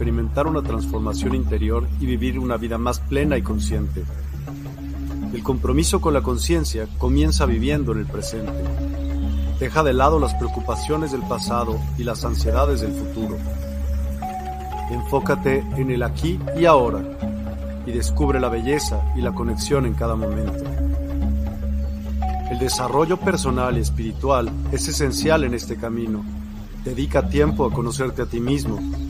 experimentar una transformación interior y vivir una vida más plena y consciente. El compromiso con la conciencia comienza viviendo en el presente. Deja de lado las preocupaciones del pasado y las ansiedades del futuro. Enfócate en el aquí y ahora y descubre la belleza y la conexión en cada momento. El desarrollo personal y espiritual es esencial en este camino. Dedica tiempo a conocerte a ti mismo,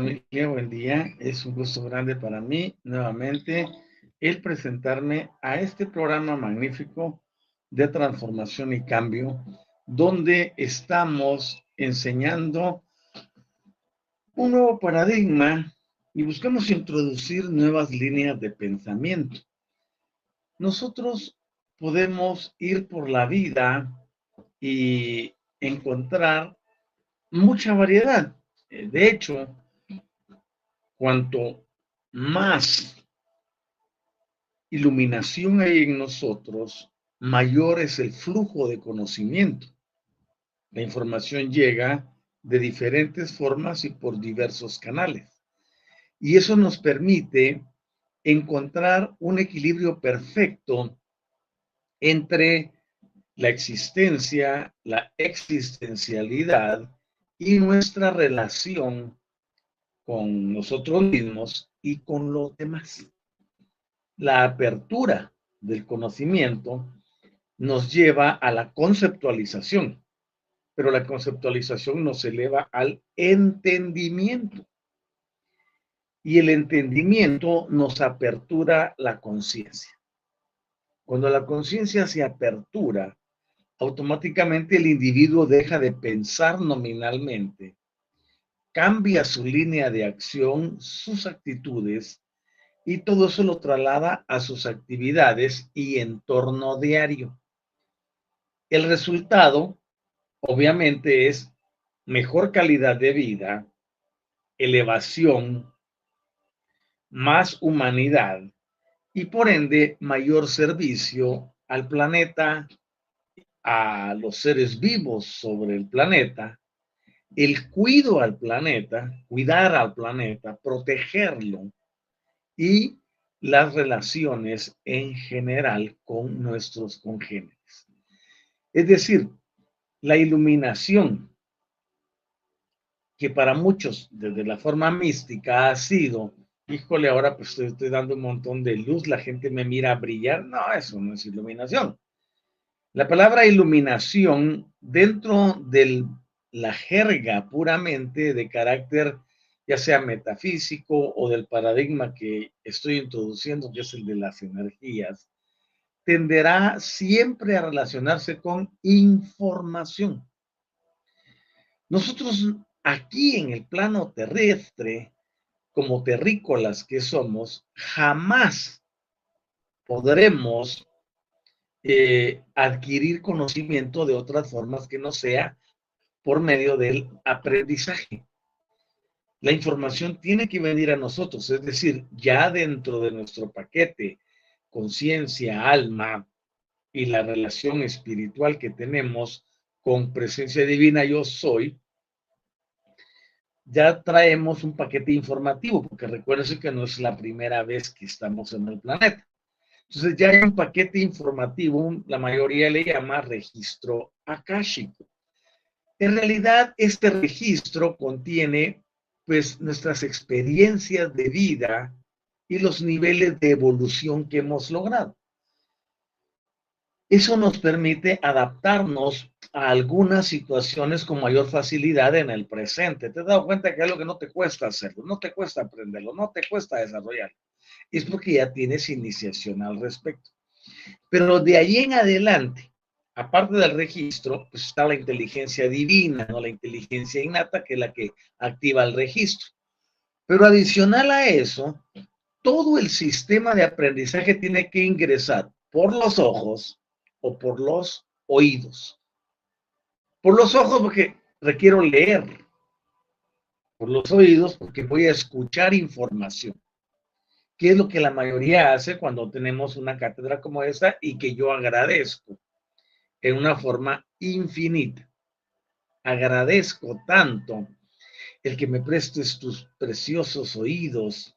Buen día. Es un gusto grande para mí nuevamente el presentarme a este programa magnífico de transformación y cambio, donde estamos enseñando un nuevo paradigma y buscamos introducir nuevas líneas de pensamiento. Nosotros podemos ir por la vida y encontrar mucha variedad. De hecho, Cuanto más iluminación hay en nosotros, mayor es el flujo de conocimiento. La información llega de diferentes formas y por diversos canales. Y eso nos permite encontrar un equilibrio perfecto entre la existencia, la existencialidad y nuestra relación con nosotros mismos y con los demás. La apertura del conocimiento nos lleva a la conceptualización, pero la conceptualización nos eleva al entendimiento. Y el entendimiento nos apertura la conciencia. Cuando la conciencia se apertura, automáticamente el individuo deja de pensar nominalmente cambia su línea de acción, sus actitudes, y todo eso lo traslada a sus actividades y entorno diario. El resultado, obviamente, es mejor calidad de vida, elevación, más humanidad y por ende mayor servicio al planeta, a los seres vivos sobre el planeta el cuido al planeta, cuidar al planeta, protegerlo y las relaciones en general con nuestros congéneres. Es decir, la iluminación, que para muchos desde la forma mística ha sido, híjole, ahora pues estoy, estoy dando un montón de luz, la gente me mira a brillar, no, eso no es iluminación. La palabra iluminación dentro del la jerga puramente de carácter ya sea metafísico o del paradigma que estoy introduciendo, que es el de las energías, tenderá siempre a relacionarse con información. Nosotros aquí en el plano terrestre, como terrícolas que somos, jamás podremos eh, adquirir conocimiento de otras formas que no sea por medio del aprendizaje. la información tiene que venir a nosotros, es decir, ya dentro de nuestro paquete, conciencia, alma y la relación espiritual que tenemos con presencia divina yo soy, ya traemos un paquete informativo, porque recuérdense que no es la primera vez que estamos en el planeta. Entonces ya hay un paquete informativo, la mayoría le llama registro akáshico. En realidad, este registro contiene pues nuestras experiencias de vida y los niveles de evolución que hemos logrado. Eso nos permite adaptarnos a algunas situaciones con mayor facilidad en el presente. Te has dado cuenta que es algo que no te cuesta hacerlo, no te cuesta aprenderlo, no te cuesta desarrollarlo. Es porque ya tienes iniciación al respecto. Pero de ahí en adelante, aparte del registro, pues está la inteligencia divina, ¿no? La inteligencia innata, que es la que activa el registro. Pero adicional a eso, todo el sistema de aprendizaje tiene que ingresar por los ojos o por los oídos. Por los ojos porque requiero leer. Por los oídos porque voy a escuchar información. ¿Qué es lo que la mayoría hace cuando tenemos una cátedra como esta y que yo agradezco? En una forma infinita. Agradezco tanto el que me prestes tus preciosos oídos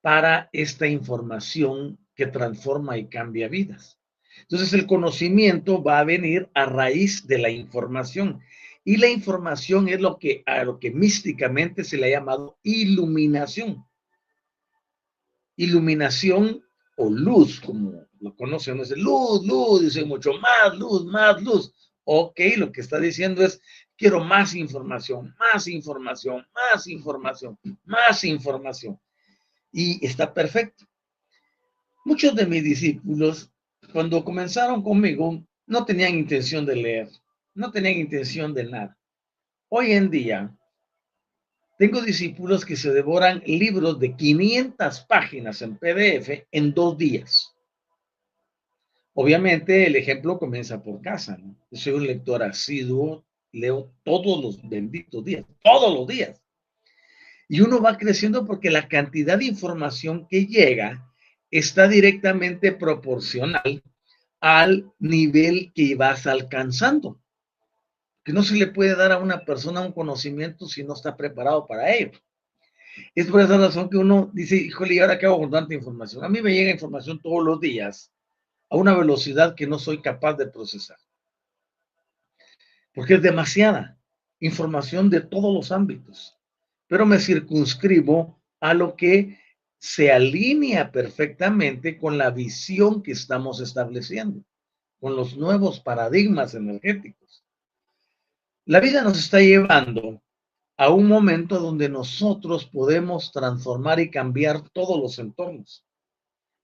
para esta información que transforma y cambia vidas. Entonces el conocimiento va a venir a raíz de la información y la información es lo que a lo que místicamente se le ha llamado iluminación. Iluminación o luz, como lo conocemos, luz, luz, dice mucho más luz, más luz. Ok, lo que está diciendo es, quiero más información, más información, más información, más información. Y está perfecto. Muchos de mis discípulos, cuando comenzaron conmigo, no tenían intención de leer, no tenían intención de nada. Hoy en día, tengo discípulos que se devoran libros de 500 páginas en PDF en dos días. Obviamente el ejemplo comienza por casa. ¿no? Yo soy un lector asiduo, leo todos los benditos días, todos los días. Y uno va creciendo porque la cantidad de información que llega está directamente proporcional al nivel que vas alcanzando. Que no se le puede dar a una persona un conocimiento si no está preparado para ello. Es por esa razón que uno dice, híjole, ¿y ahora qué hago con tanta información? A mí me llega información todos los días a una velocidad que no soy capaz de procesar. Porque es demasiada información de todos los ámbitos. Pero me circunscribo a lo que se alinea perfectamente con la visión que estamos estableciendo, con los nuevos paradigmas energéticos. La vida nos está llevando a un momento donde nosotros podemos transformar y cambiar todos los entornos.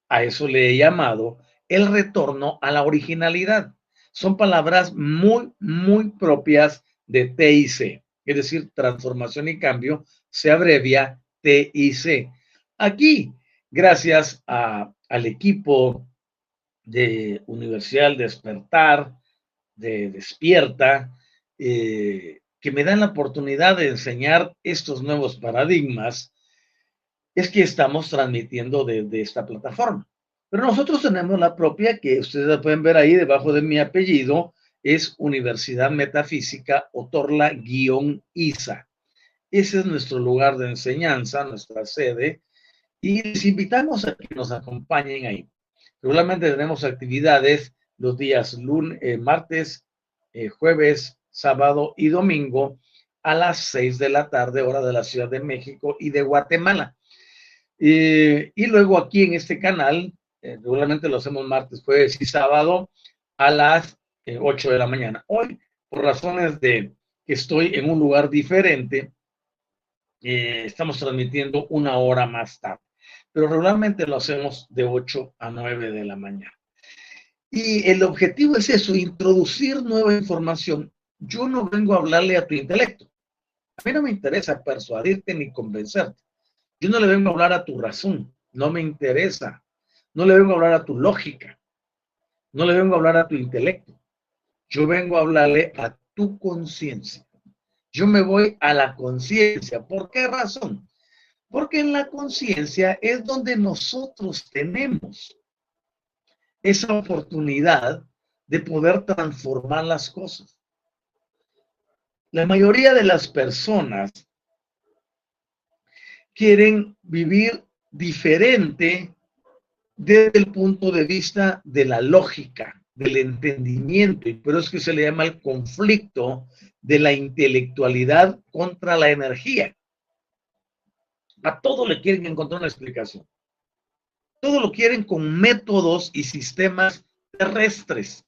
A eso le he llamado el retorno a la originalidad. Son palabras muy, muy propias de TIC, es decir, transformación y cambio, se abrevia TIC. Aquí, gracias al equipo de Universidad Despertar, de Despierta, eh, que me dan la oportunidad de enseñar estos nuevos paradigmas, es que estamos transmitiendo desde esta plataforma. Pero nosotros tenemos la propia que ustedes pueden ver ahí debajo de mi apellido, es Universidad Metafísica Otorla-ISA. Ese es nuestro lugar de enseñanza, nuestra sede, y les invitamos a que nos acompañen ahí. Regularmente tenemos actividades los días lunes, eh, martes, eh, jueves, sábado y domingo a las seis de la tarde, hora de la Ciudad de México y de Guatemala. Eh, y luego aquí en este canal eh, regularmente lo hacemos martes, jueves y sábado a las 8 eh, de la mañana. Hoy, por razones de que estoy en un lugar diferente, eh, estamos transmitiendo una hora más tarde. Pero regularmente lo hacemos de 8 a 9 de la mañana. Y el objetivo es eso, introducir nueva información. Yo no vengo a hablarle a tu intelecto. A mí no me interesa persuadirte ni convencerte. Yo no le vengo a hablar a tu razón. No me interesa. No le vengo a hablar a tu lógica. No le vengo a hablar a tu intelecto. Yo vengo a hablarle a tu conciencia. Yo me voy a la conciencia. ¿Por qué razón? Porque en la conciencia es donde nosotros tenemos esa oportunidad de poder transformar las cosas. La mayoría de las personas quieren vivir diferente desde el punto de vista de la lógica, del entendimiento, y por eso es que se le llama el conflicto de la intelectualidad contra la energía. A todo le quieren encontrar una explicación. Todo lo quieren con métodos y sistemas terrestres.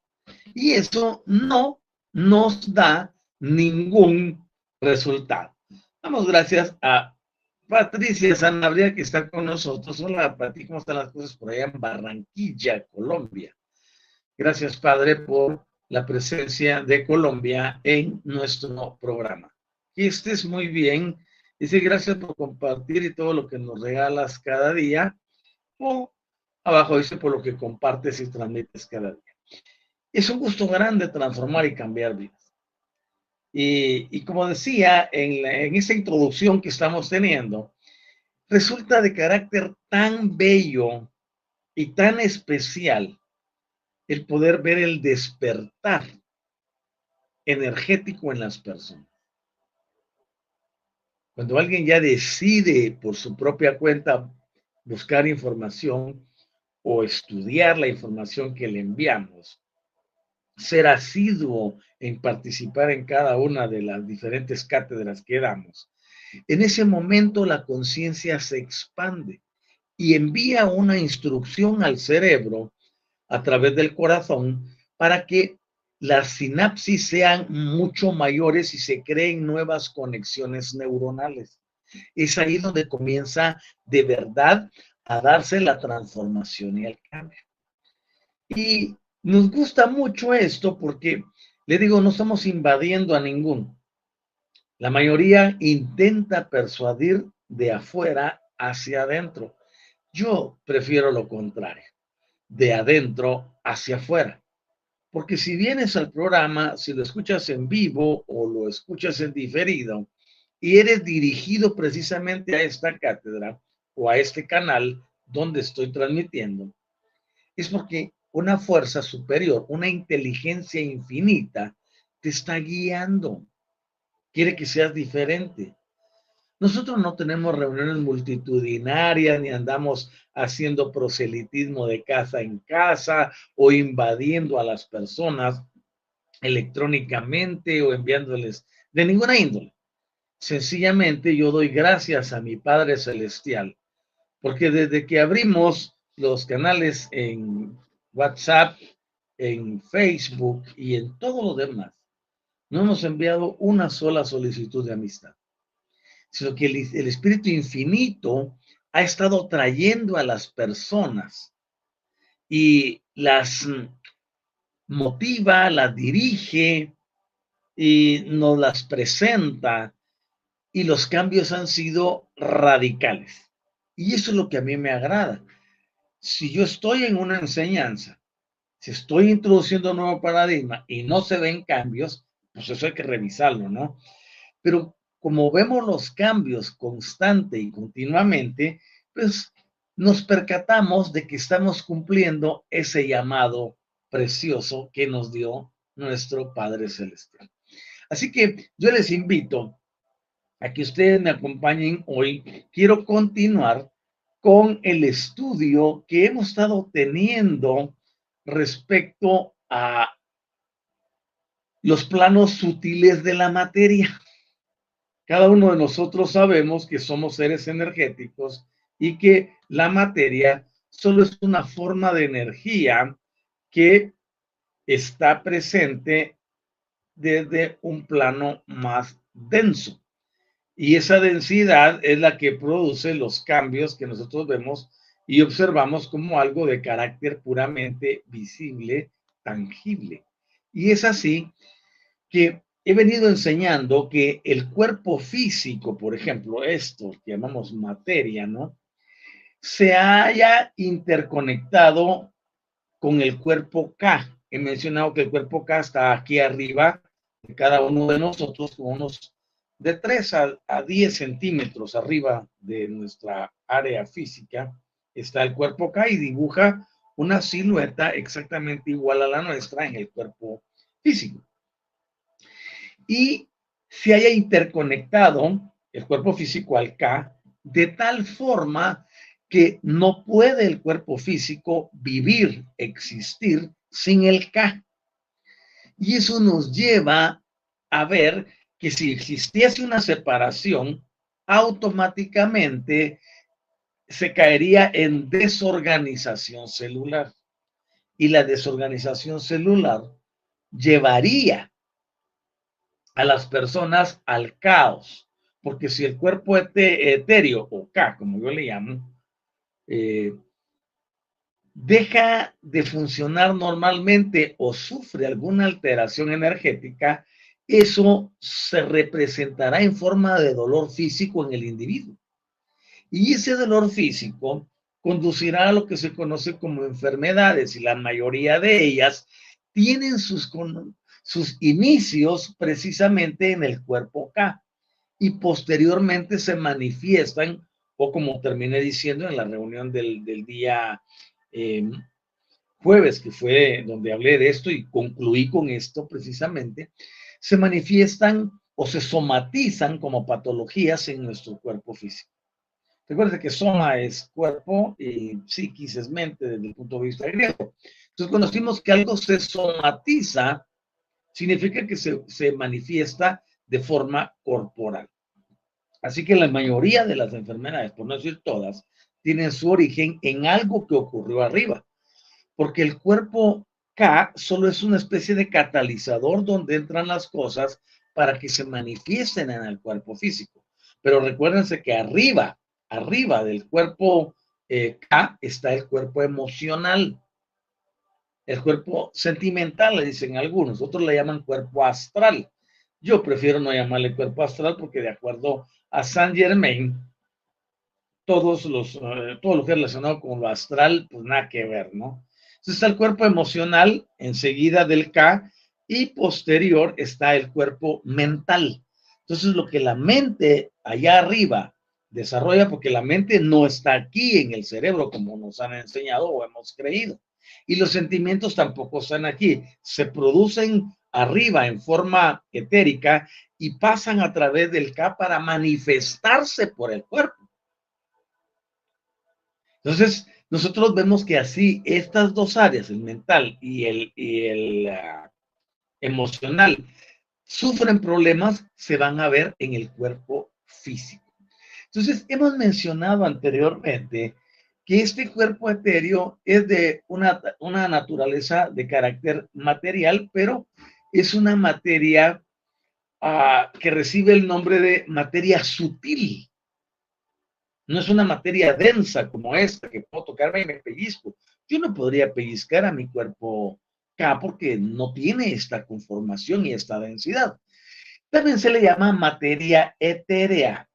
Y eso no nos da ningún resultado. Damos gracias a Patricia Sanabria que está con nosotros. Hola, Pati, ¿cómo están las cosas por allá en Barranquilla, Colombia? Gracias, Padre, por la presencia de Colombia en nuestro programa. Que estés muy bien. Dice, gracias por compartir y todo lo que nos regalas cada día. O abajo dice, por lo que compartes y transmites cada día. Es un gusto grande transformar y cambiar vidas. Y, como decía en, en esa introducción que estamos teniendo, resulta de carácter tan bello y tan especial el poder ver el despertar energético en las personas. Cuando alguien ya decide por su propia cuenta buscar información o estudiar la información que le enviamos, ser asiduo en participar en cada una de las diferentes cátedras que damos, en ese momento la conciencia se expande y envía una instrucción al cerebro a través del corazón para que las sinapsis sean mucho mayores y se creen nuevas conexiones neuronales. Es ahí donde comienza de verdad a darse la transformación y el cambio. Y nos gusta mucho esto porque, le digo, no estamos invadiendo a ninguno. La mayoría intenta persuadir de afuera hacia adentro. Yo prefiero lo contrario, de adentro hacia afuera. Porque si vienes al programa, si lo escuchas en vivo o lo escuchas en diferido y eres dirigido precisamente a esta cátedra o a este canal donde estoy transmitiendo, es porque una fuerza superior, una inteligencia infinita, te está guiando. Quiere que seas diferente. Nosotros no tenemos reuniones multitudinarias ni andamos haciendo proselitismo de casa en casa o invadiendo a las personas electrónicamente o enviándoles de ninguna índole. Sencillamente yo doy gracias a mi Padre Celestial, porque desde que abrimos los canales en WhatsApp, en Facebook y en todo lo demás, no hemos enviado una sola solicitud de amistad, sino que el, el Espíritu Infinito ha estado trayendo a las personas y las motiva, las dirige y nos las presenta y los cambios han sido radicales. Y eso es lo que a mí me agrada si yo estoy en una enseñanza, si estoy introduciendo un nuevo paradigma y no se ven cambios, pues eso hay que revisarlo, ¿no? Pero como vemos los cambios constante y continuamente, pues nos percatamos de que estamos cumpliendo ese llamado precioso que nos dio nuestro Padre Celestial. Así que yo les invito a que ustedes me acompañen hoy. Quiero continuar con el estudio que hemos estado teniendo respecto a los planos sutiles de la materia. Cada uno de nosotros sabemos que somos seres energéticos y que la materia solo es una forma de energía que está presente desde un plano más denso. Y esa densidad es la que produce los cambios que nosotros vemos y observamos como algo de carácter puramente visible, tangible. Y es así que he venido enseñando que el cuerpo físico, por ejemplo, esto que llamamos materia, ¿no? Se haya interconectado con el cuerpo K. He mencionado que el cuerpo K está aquí arriba de cada uno de nosotros con unos de 3 a, a 10 centímetros arriba de nuestra área física está el cuerpo K y dibuja una silueta exactamente igual a la nuestra en el cuerpo físico. Y se haya interconectado el cuerpo físico al K de tal forma que no puede el cuerpo físico vivir, existir sin el K. Y eso nos lleva a ver que si existiese una separación, automáticamente se caería en desorganización celular. Y la desorganización celular llevaría a las personas al caos, porque si el cuerpo etéreo, o K, como yo le llamo, eh, deja de funcionar normalmente o sufre alguna alteración energética, eso se representará en forma de dolor físico en el individuo. Y ese dolor físico conducirá a lo que se conoce como enfermedades y la mayoría de ellas tienen sus, sus inicios precisamente en el cuerpo K y posteriormente se manifiestan, o como terminé diciendo en la reunión del, día em, jueves, que fue donde hablé de esto y concluí con esto precisamente, se manifiestan o se somatizan como patologías en nuestro cuerpo físico. Recuerden que soma es cuerpo y psiquis es mente desde el punto de vista griego. Entonces, cuando decimos que algo se somatiza, significa que se, se manifiesta de forma corporal. Así que la mayoría de las enfermedades, por no decir todas, tienen su origen en algo que ocurrió arriba. Porque el cuerpo K solo es una especie de catalizador donde entran las cosas para que se manifiesten en el cuerpo físico. Pero recuérdense que arriba arriba del cuerpo eh, K está el cuerpo emocional, el cuerpo sentimental, le dicen algunos, otros le llaman cuerpo astral. Yo prefiero no llamarle cuerpo astral porque de acuerdo a Saint Germain, todos los, eh, todo lo que es relacionado con lo astral, pues nada que ver, ¿no? Está el cuerpo emocional enseguida del K y posterior está el cuerpo mental. Entonces lo que la mente allá arriba desarrolla porque la mente no está aquí en el cerebro como nos han enseñado o hemos creído. Y los sentimientos tampoco están aquí. Se producen arriba en forma etérica y pasan a través del K para manifestarse por el cuerpo. Entonces, nosotros vemos que así estas dos áreas, el mental y el, el ah, emocional, sufren problemas, se van a ver en el cuerpo físico. Entonces, hemos mencionado anteriormente que este cuerpo etéreo es de una, naturaleza de carácter material, pero es una materia ah, que recibe el nombre de materia sutil. No es una materia densa como esta, que puedo tocarme y me pellizco. Yo no podría pellizcar a mi cuerpo K porque no tiene esta conformación y esta densidad. También se le llama materia etérea.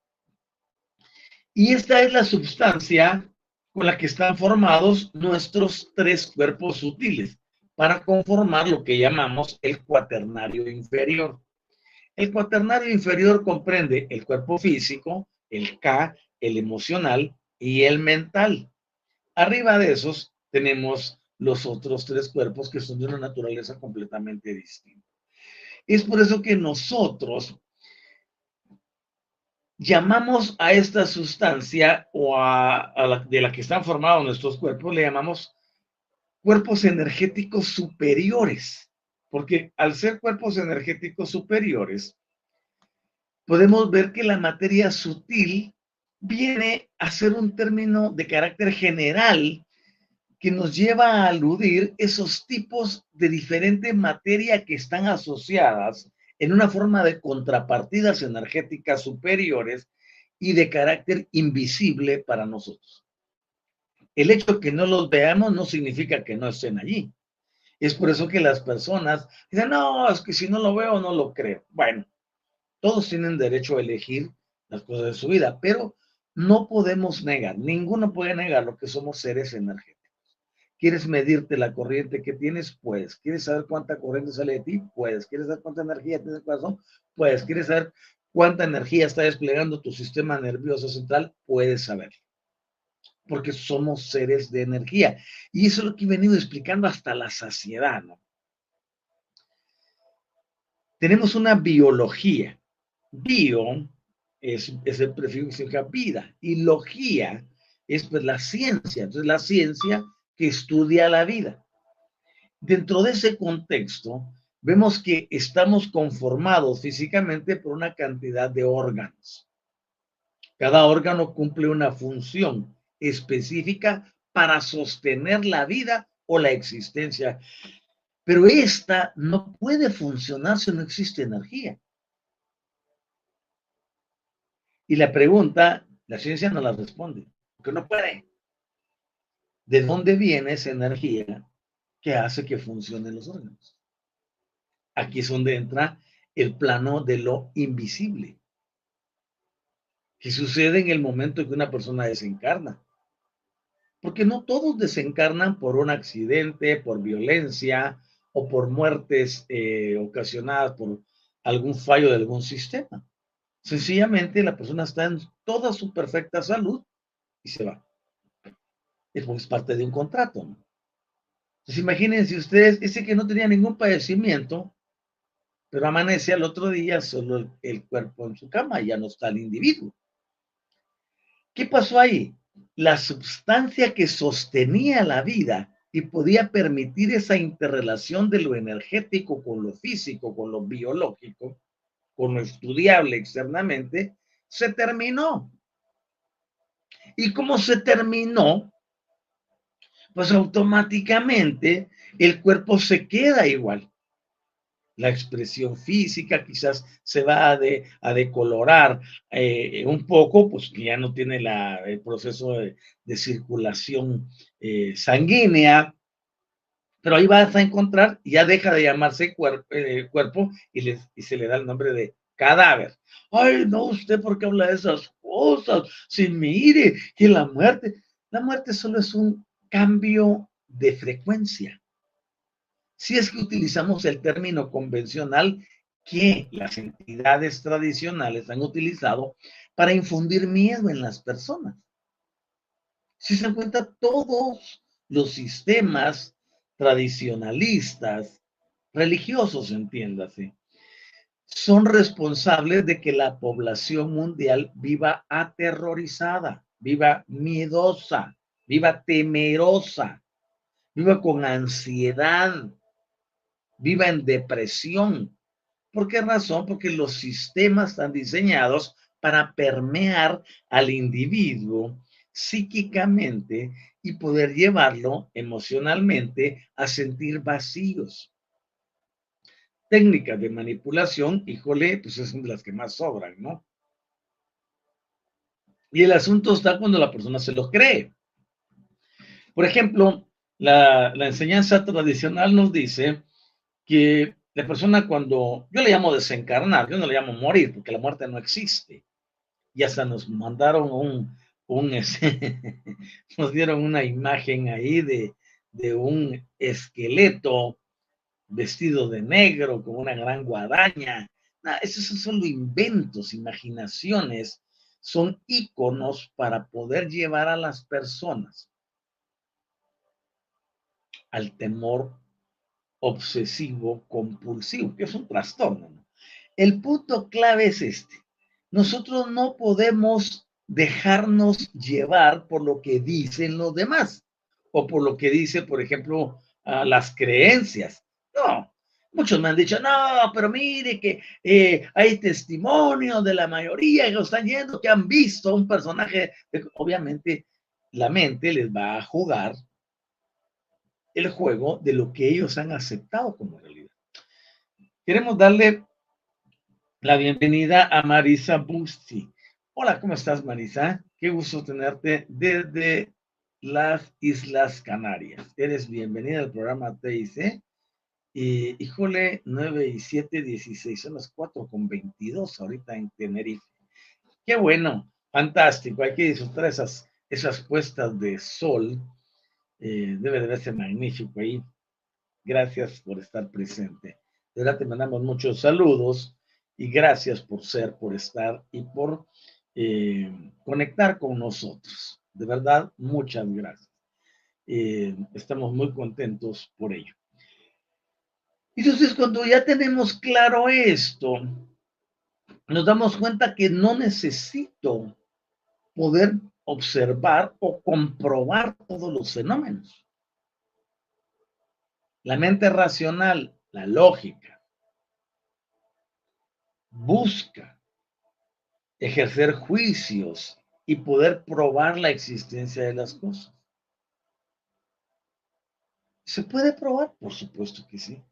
Y esta es la sustancia con la que están formados nuestros tres cuerpos sutiles para conformar lo que llamamos el cuaternario inferior. El cuaternario inferior comprende el cuerpo físico, el K, el emocional y el mental. Arriba de esos tenemos los otros tres cuerpos que son de una naturaleza completamente distinta. Es por eso que nosotros llamamos a esta sustancia o a, la, de la que están formados nuestros cuerpos, le llamamos cuerpos energéticos superiores, porque al ser cuerpos energéticos superiores, podemos ver que la materia sutil viene a ser un término de carácter general que nos lleva a aludir esos tipos de diferente materia que están asociadas en una forma de contrapartidas energéticas superiores y de carácter invisible para nosotros. El hecho que no los veamos no significa que no estén allí. Es por eso que las personas dicen, no, es que si no lo veo, no lo creo. Bueno, todos tienen derecho a elegir las cosas de su vida, pero no podemos negar, ninguno puede negar lo que somos seres energéticos. ¿Quieres medirte la corriente que tienes? Pues. ¿Quieres saber cuánta corriente sale de ti? Pues. ¿Quieres saber cuánta energía tienes en el corazón? Pues. ¿Quieres saber cuánta energía está desplegando tu sistema nervioso central, puedes saberlo. Porque somos seres de energía. Y eso es lo que he venido explicando hasta la saciedad, ¿no? Tenemos una biología. Bio es, el prefijo que significa vida. Y logía es pues, la ciencia. Entonces, la ciencia que estudia la vida. Dentro de ese contexto, vemos que estamos conformados físicamente por una cantidad de órganos. Cada órgano cumple una función específica para sostener la vida o la existencia. Pero esta no puede funcionar si no existe energía. Y la pregunta, la ciencia no la responde, porque no puede. ¿De dónde viene esa energía que hace que funcionen los órganos? Aquí es donde entra el plano de lo invisible, que sucede en el momento en que una persona desencarna. Porque no todos desencarnan por un accidente, por violencia o por muertes eh, ocasionadas por algún fallo de algún sistema. Sencillamente la persona está en toda su perfecta salud y se va. Es parte de un contrato. ¿no? Entonces imagínense ustedes, ese que no tenía ningún padecimiento, pero amanece al otro día solo el, cuerpo en su cama, ya no está el individuo. ¿Qué pasó ahí? La sustancia que sostenía la vida y podía permitir esa interrelación de lo energético con lo físico, con lo biológico, con lo estudiable externamente, se terminó. ¿Y cómo se terminó? Pues automáticamente el cuerpo se queda igual la expresión física, quizás se va a, de, decolorar eh, un poco, pues ya no tiene la, el proceso de, circulación eh, sanguínea, pero ahí vas a encontrar, ya deja de llamarse eh, cuerpo y, y se le da el nombre de cadáver. Ay, no, usted porque habla de esas cosas, si mire que la muerte, la muerte solo es un cambio de frecuencia si es que utilizamos el término convencional que las entidades tradicionales han utilizado para infundir miedo en las personas. Si se dan cuenta, todos los sistemas tradicionalistas, religiosos, entiéndase, son responsables de que la población mundial viva aterrorizada, viva miedosa, viva temerosa, viva con ansiedad, viva en depresión. ¿Por qué razón? Porque los sistemas están diseñados para permear al individuo psíquicamente y poder llevarlo emocionalmente a sentir vacíos. Técnicas de manipulación, híjole, pues es de las que más sobran, ¿no? Y el asunto está cuando la persona se lo cree. Por ejemplo, la, la enseñanza tradicional nos dice que la persona cuando, yo le llamo desencarnar, yo no le llamo morir, porque la muerte no existe. Y hasta nos mandaron un, un nos dieron una imagen ahí de, de un esqueleto vestido de negro con una gran guadaña. esos son solo inventos, imaginaciones, son íconos para poder llevar a las personas al temor obsesivo compulsivo, que es un trastorno. El punto clave es este. Nosotros no podemos dejarnos llevar por lo que dicen los demás o por lo que dice, por ejemplo, las creencias. No, muchos me han dicho, no, pero mire que eh, hay testimonio de la mayoría que están yendo, que han visto un personaje. Obviamente, la mente les va a jugar el juego de lo que ellos han aceptado como realidad. Queremos darle la bienvenida a Marisa Busti. Hola, ¿cómo estás, Marisa? Qué gusto tenerte desde las Islas Canarias. Eres bienvenida al programa TIC. Y, híjole, 9 y 7, 16, son las 4 con 22 ahorita en Tenerife. Qué bueno, fantástico. Hay que disfrutar esas, esas puestas de sol eh, debe de verse magnífico ahí. Gracias por estar presente. De verdad te mandamos muchos saludos y gracias por ser, por estar y por eh, conectar con nosotros. De verdad, muchas gracias. Eh, estamos muy contentos por ello. Entonces, cuando ya tenemos claro esto, nos damos cuenta que no necesito poder observar o comprobar todos los fenómenos. La mente racional, la lógica, busca ejercer juicios y poder probar la existencia de las cosas. ¿Se puede probar? Por supuesto que sí.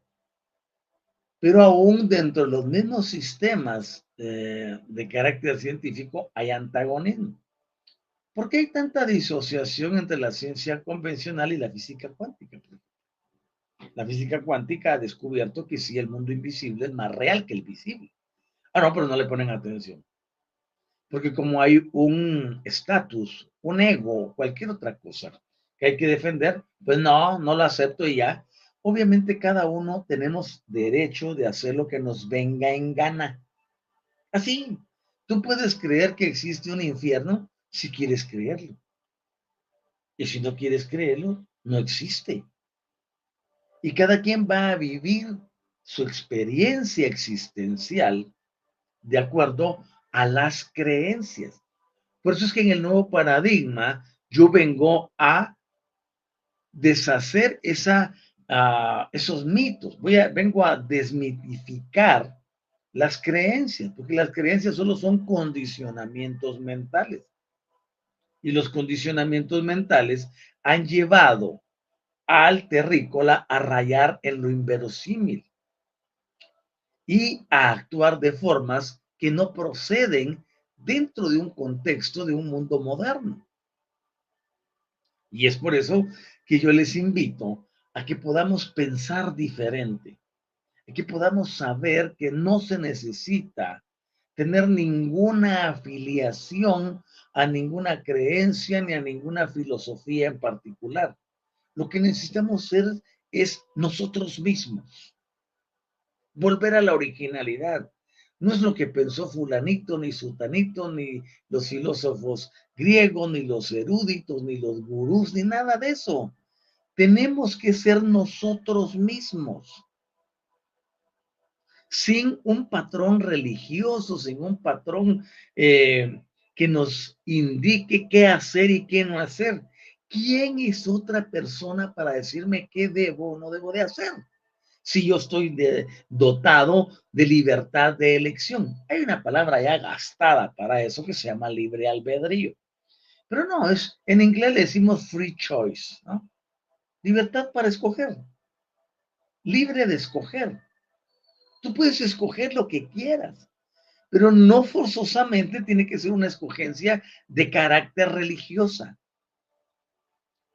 Pero aún dentro de los mismos sistemas eh, de carácter científico hay antagonismo. ¿Por qué hay tanta disociación entre la ciencia convencional y la física cuántica? La física cuántica ha descubierto que sí, el mundo invisible es más real que el visible. Ah, no, pero no le ponen atención. Porque como hay un estatus, un ego, cualquier otra cosa que hay que defender, pues no, no lo acepto y ya. Obviamente cada uno tenemos derecho de hacer lo que nos venga en gana. Así, tú puedes creer que existe un infierno si quieres creerlo. Y si no quieres creerlo, no existe. Y cada quien va a vivir su experiencia existencial de acuerdo a las creencias. Por eso es que en el nuevo paradigma yo vengo a deshacer esa, uh, esos mitos, voy a, vengo a desmitificar las creencias, porque las creencias solo son condicionamientos mentales. Y los condicionamientos mentales han llevado al terrícola a rayar en lo inverosímil y a actuar de formas que no proceden dentro de un contexto de un mundo moderno. Y es por eso que yo les invito a que podamos pensar diferente, a que podamos saber que no se necesita tener ninguna afiliación a ninguna creencia ni a ninguna filosofía en particular. Lo que necesitamos ser es nosotros mismos volver a la originalidad. No es lo que pensó fulanito, ni sutanito, ni los filósofos griegos, ni los eruditos, ni los gurús, ni nada de eso. Tenemos que ser nosotros mismos. Sin un patrón religioso, sin un patrón eh, que nos indique qué hacer y qué no hacer. ¿Quién es otra persona para decirme qué debo o no debo de hacer? Si yo estoy dotado de libertad de elección. Hay una palabra ya gastada para eso que se llama libre albedrío. Pero no, es, en inglés le decimos free choice. Libertad para escoger. Libre de escoger. Tú puedes escoger lo que quieras, pero no forzosamente tiene que ser una escogencia de carácter religiosa.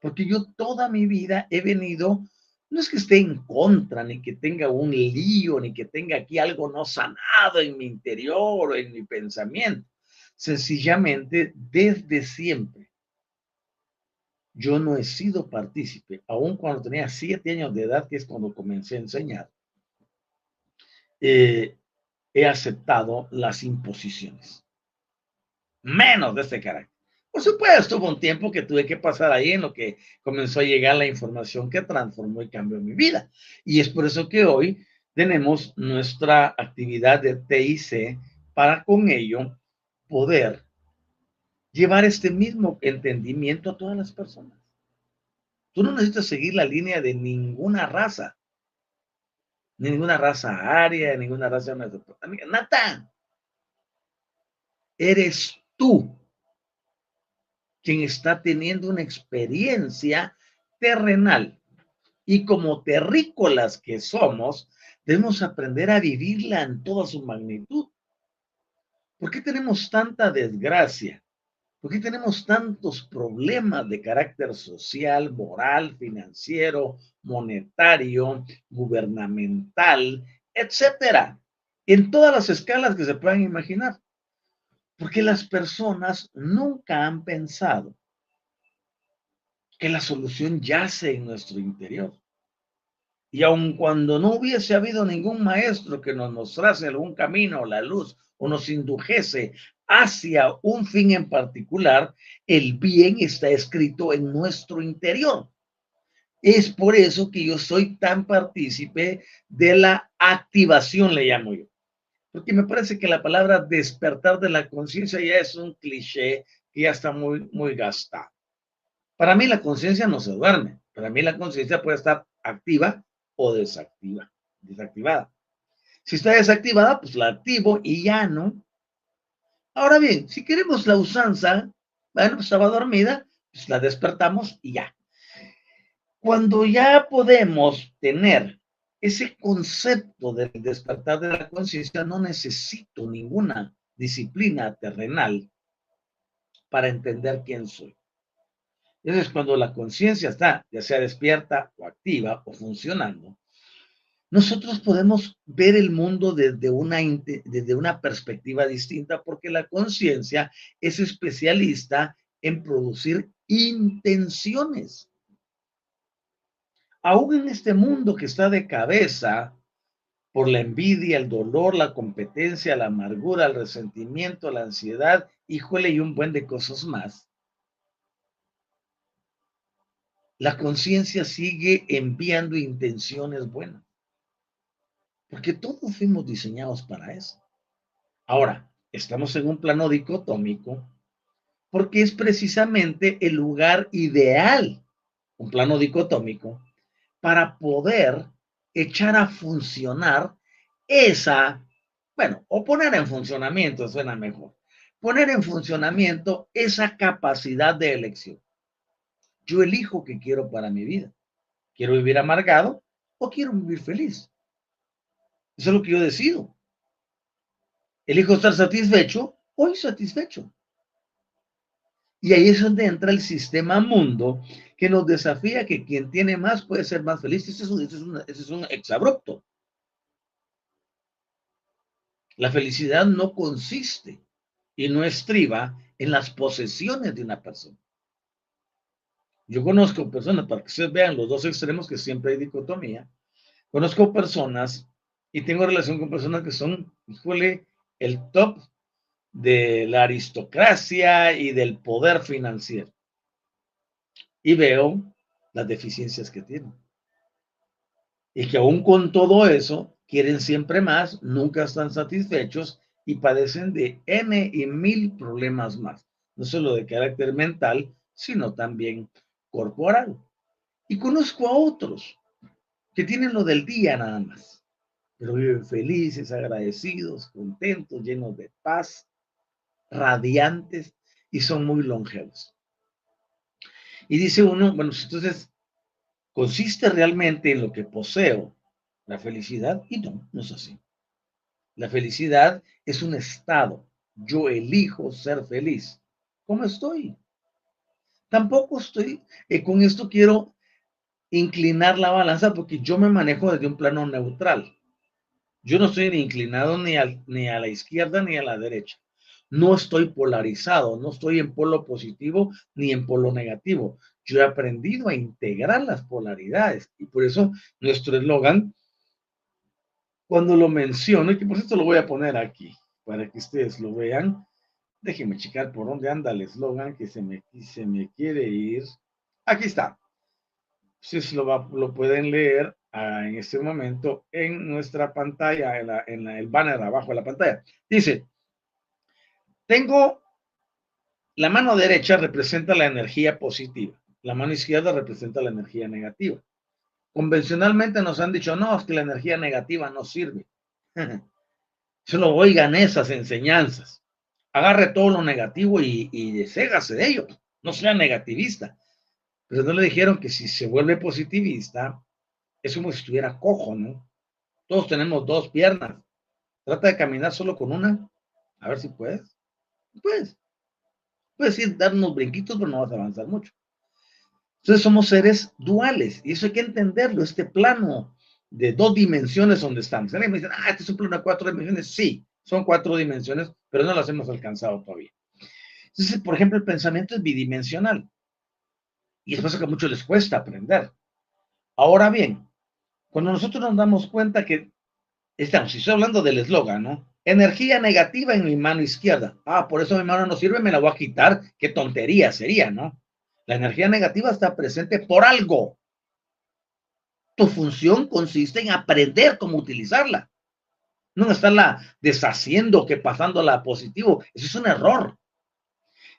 Porque yo toda mi vida he venido no es que esté en contra, ni que tenga un lío, ni que tenga aquí algo no sanado en mi interior o en mi pensamiento. Sencillamente, desde siempre, yo no he sido partícipe, aun cuando tenía siete años de edad, que es cuando comencé a enseñar, eh, he aceptado las imposiciones, menos de este carácter. Por supuesto, hubo un tiempo que tuve que pasar ahí en lo que comenzó a llegar la información que transformó y cambió mi vida. Y es por eso que hoy tenemos nuestra actividad de TIC para con ello poder llevar este mismo entendimiento a todas las personas. Tú no necesitas seguir la línea de ninguna raza, ninguna raza aria, ninguna raza nada. Eres tú quien está teniendo una experiencia terrenal. Y como terrícolas que somos, debemos aprender a vivirla en toda su magnitud. ¿Por qué tenemos tanta desgracia? ¿Por qué tenemos tantos problemas de carácter social, moral, financiero, monetario, gubernamental, etcétera? En todas las escalas que se puedan imaginar. Porque las personas nunca han pensado que la solución yace en nuestro interior. Y aun cuando no hubiese habido ningún maestro que nos mostrase algún camino, la luz, o nos indujese hacia un fin en particular, el bien está escrito en nuestro interior. Es por eso que yo soy tan partícipe de la activación, le llamo yo. Porque me parece que la palabra despertar de la conciencia ya es un cliché que ya está muy, muy gastado. Para mí la conciencia no se duerme. Para mí la conciencia puede estar activa o desactiva, desactivada. Si está desactivada, pues la activo y ya no. Ahora bien, si queremos la usanza, bueno, pues estaba dormida, pues la despertamos y ya. Cuando ya podemos tener ese concepto del despertar de la conciencia, no necesito ninguna disciplina terrenal para entender quién soy. Entonces, cuando la conciencia está, ya sea despierta o activa o funcionando, nosotros podemos ver el mundo desde una, desde una perspectiva distinta porque la conciencia es especialista en producir intenciones. Aún en este mundo que está de cabeza por la envidia, el dolor, la competencia, la amargura, el resentimiento, la ansiedad, híjole, y un buen de cosas más, la conciencia sigue enviando intenciones buenas. Porque todos fuimos diseñados para eso. Ahora, estamos en un plano dicotómico porque es precisamente el lugar ideal, un plano dicotómico, para poder echar a funcionar esa, bueno, o poner en funcionamiento, suena mejor, poner en funcionamiento esa capacidad de elección. Yo elijo qué quiero para mi vida. ¿Quiero vivir amargado o quiero vivir feliz? Eso es lo que yo decido. Elijo estar satisfecho o insatisfecho. Y ahí es donde entra el sistema mundo que nos desafía que quien tiene más puede ser más feliz. Ese es un, ese es un exabrupto. La felicidad no consiste y no estriba en las posesiones de una persona. Yo conozco personas, para que ustedes vean los dos extremos que siempre hay dicotomía, conozco personas y tengo relación con personas que son, híjole, el top de la aristocracia y del poder financiero. Y veo las deficiencias que tienen. Y que aún con todo eso, quieren siempre más, nunca están satisfechos y padecen de N y mil problemas más. No solo de carácter mental, sino también corporal. Y conozco a otros que tienen lo del día nada más, pero viven felices, agradecidos, contentos, llenos de paz, radiantes y son muy longevos. Y dice uno, bueno, pues entonces, ¿consiste realmente en lo que poseo la felicidad? Y no, no es así. La felicidad es un estado. Yo elijo ser feliz. ¿Cómo estoy? Tampoco estoy, eh, con esto quiero inclinar la balanza porque yo me manejo desde un plano neutral. Yo no estoy ni inclinado ni, ni a la izquierda ni a la derecha. No estoy polarizado, no estoy en polo positivo ni en polo negativo. Yo he aprendido a integrar las polaridades y por eso nuestro eslogan, cuando lo menciono, y que por esto lo voy a poner aquí para que ustedes lo vean, Déjenme checar por dónde anda el eslogan que se me, se me quiere ir. Aquí está. Ustedes lo, lo pueden leer ah, en este momento en nuestra pantalla, en, en el banner abajo de la pantalla. Dice, tengo la mano derecha representa la energía positiva, la mano izquierda representa la energía negativa. Convencionalmente nos han dicho, no, es que la energía negativa no sirve. Solo oigan esas enseñanzas agarre todo lo negativo y, y de ello. No sea negativista. Pero no le dijeron que si se vuelve positivista, es como si estuviera cojo, ¿no? Todos tenemos dos piernas. Trata de caminar solo con una. A ver si puedes. Puedes. Puedes ir, dar unos brinquitos, pero no vas a avanzar mucho. Entonces somos seres duales y eso hay que entenderlo, este plano de dos dimensiones donde estamos. Alguien me dice, ah, este es un plano de cuatro dimensiones. Sí, son cuatro dimensiones, pero no las hemos alcanzado todavía. Entonces, por ejemplo, el pensamiento es bidimensional. Y es cosa que a muchos les cuesta aprender. Ahora bien, Cuando nosotros nos damos cuenta que estamos, si estoy hablando del eslogan, ¿no? Energía negativa en mi mano izquierda. Ah, por eso mi mano no sirve, me la voy a quitar. Qué tontería sería, ¿no? La energía negativa está presente por algo. Tu función consiste en aprender cómo utilizarla. No estarla deshaciendo, que pasándola a positivo. Eso es un error.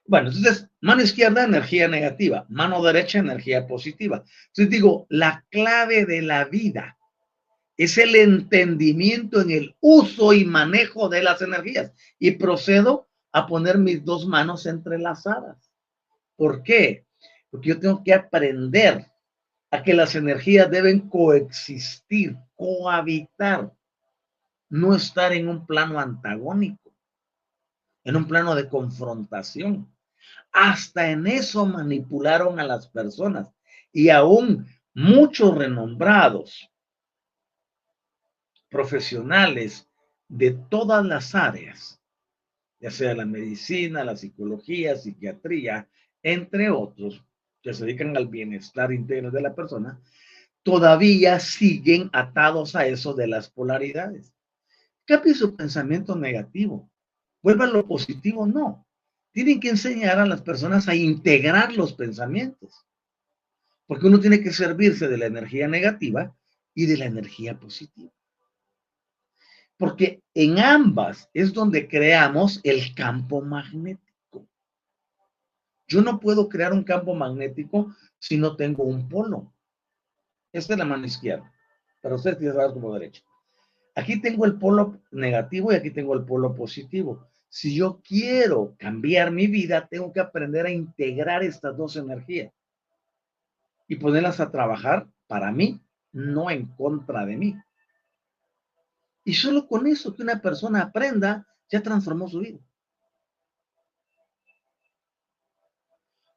Bueno, entonces, mano izquierda, energía negativa. Mano derecha, energía positiva. Entonces digo, la clave de la vida es el entendimiento en el uso y manejo de las energías. Y procedo a poner mis dos manos entrelazadas. ¿Por qué? Porque yo tengo que aprender a que las energías deben coexistir, cohabitar, no estar en un plano antagónico, en un plano de confrontación. Hasta en eso manipularon a las personas y aún muchos renombrados profesionales de todas las áreas, ya sea la medicina, la psicología, psiquiatría, entre otros, que se dedican al bienestar interno de la persona, todavía siguen atados a eso de las polaridades. Cambie su pensamiento negativo. Vuelva lo positivo, no. Tienen que enseñar a las personas a integrar los pensamientos. Porque uno tiene que servirse de la energía negativa y de la energía positiva. Porque en ambas es donde creamos el campo magnético. Yo no puedo crear un campo magnético si no tengo un polo. Esta es la mano izquierda. Pero usted tiene que como derecha. Aquí tengo el polo negativo y aquí tengo el polo positivo. Si yo quiero cambiar mi vida, tengo que aprender a integrar estas dos energías y ponerlas a trabajar para mí, no en contra de mí. Y solo con eso que una persona aprenda, ya transformó su vida.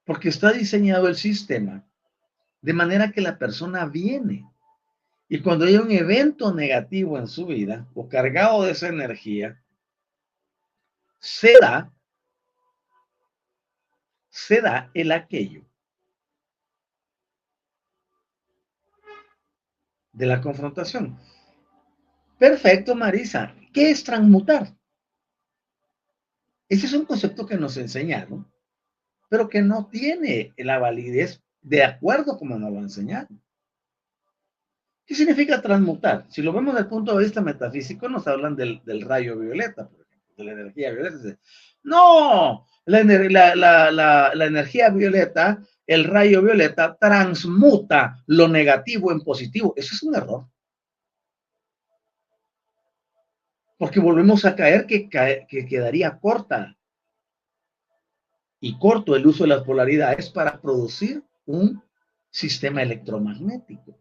Porque está diseñado el sistema de manera que la persona viene y cuando hay un evento negativo en su vida o cargado de esa energía, se da, se da el aquello de la confrontación. Perfecto, Marisa. ¿Qué es transmutar? Ese es un concepto que nos enseñaron, pero que no tiene la validez de acuerdo como nos lo enseñaron. ¿Qué significa transmutar? Si lo vemos desde el punto de vista metafísico, nos hablan del, rayo violeta, por ejemplo, de la energía violeta. No, la, la energía violeta, el rayo violeta, transmuta lo negativo en positivo. Eso es un error. Porque volvemos a caer que, que quedaría corta y corto el uso de las polaridades para producir un sistema electromagnético.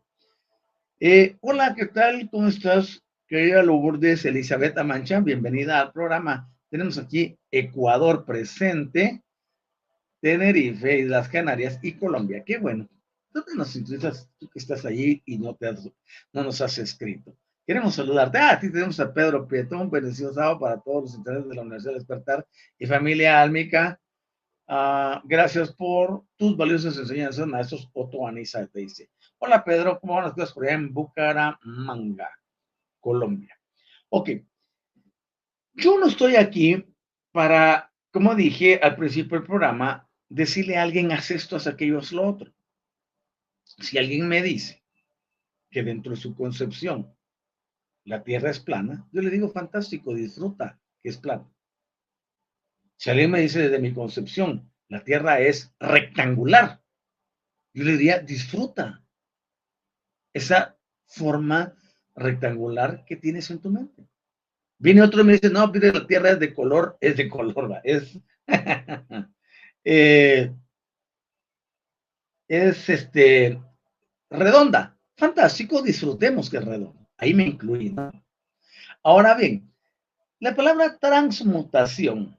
Eh, hola, ¿qué tal? ¿Cómo estás? Querida Lourdes Elizabeth Mancha, bienvenida al programa. Tenemos aquí Ecuador presente, Tenerife, Islas Canarias y Colombia. Qué bueno. ¿Dónde nos interesas tú que estás allí y no, te no nos has escrito? Queremos saludarte. Ah, aquí tenemos a Pedro Pietón, bendecido sábado para todos los intereses de la Universidad de Despertar y familia álmica. Ah, gracias por tus valiosas enseñanzas, maestros Otto Anisa te dice. Hola Pedro, ¿cómo van las cosas por allá en Bucaramanga, Colombia? Ok, yo no estoy aquí para, como dije al principio del programa, decirle a alguien haz esto, haz aquello, haz lo otro. Si alguien me dice que dentro de su concepción la Tierra es plana, yo le digo, fantástico, disfruta que es plana. Si alguien me dice desde mi concepción, la Tierra es rectangular, yo le diría, disfruta, esa forma rectangular que tienes en tu mente. Viene otro y me dice, no, pide la tierra es de color, es de color, es, eh, es este, redonda. Fantástico, disfrutemos que es redonda. Ahí me incluí, Ahora bien, la palabra transmutación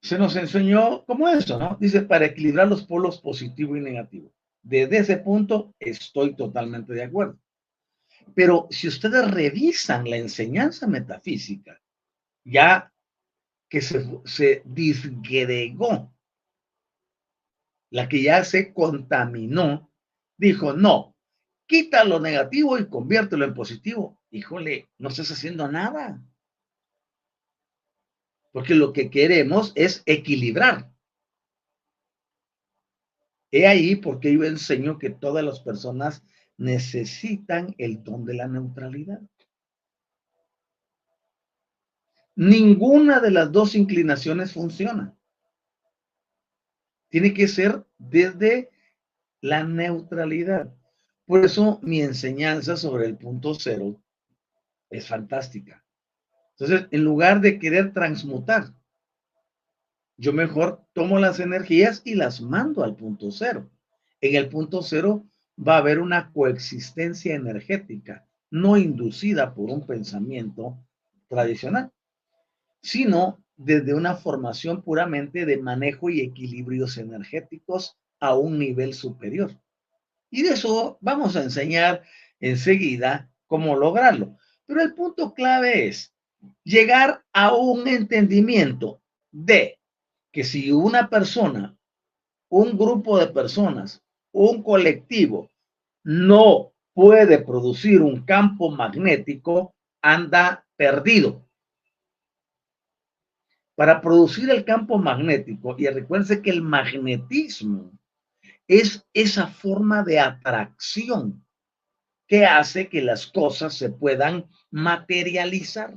se nos enseñó como eso, ¿no? Dice, para equilibrar los polos positivo y negativo. Desde ese punto estoy totalmente de acuerdo. Pero si ustedes revisan la enseñanza metafísica, ya que se, se disgregó, la que ya se contaminó, dijo, no, quita lo negativo y conviértelo en positivo. Híjole, no estás haciendo nada. Porque lo que queremos es equilibrar. He ahí porque yo enseño que todas las personas necesitan el don de la neutralidad. Ninguna de las dos inclinaciones funciona. Tiene que ser desde la neutralidad. Por eso mi enseñanza sobre el punto cero es fantástica. Entonces, en lugar de querer transmutar, yo mejor tomo las energías y las mando al punto cero. En el punto cero va a haber una coexistencia energética, no inducida por un pensamiento tradicional, sino desde una formación puramente de manejo y equilibrios energéticos a un nivel superior. Y de eso vamos a enseñar enseguida cómo lograrlo. Pero el punto clave es llegar a un entendimiento de que si una persona, un grupo de personas, un colectivo no puede producir un campo magnético, anda perdido. Para producir el campo magnético, y recuérdense que el magnetismo es esa forma de atracción que hace que las cosas se puedan materializar.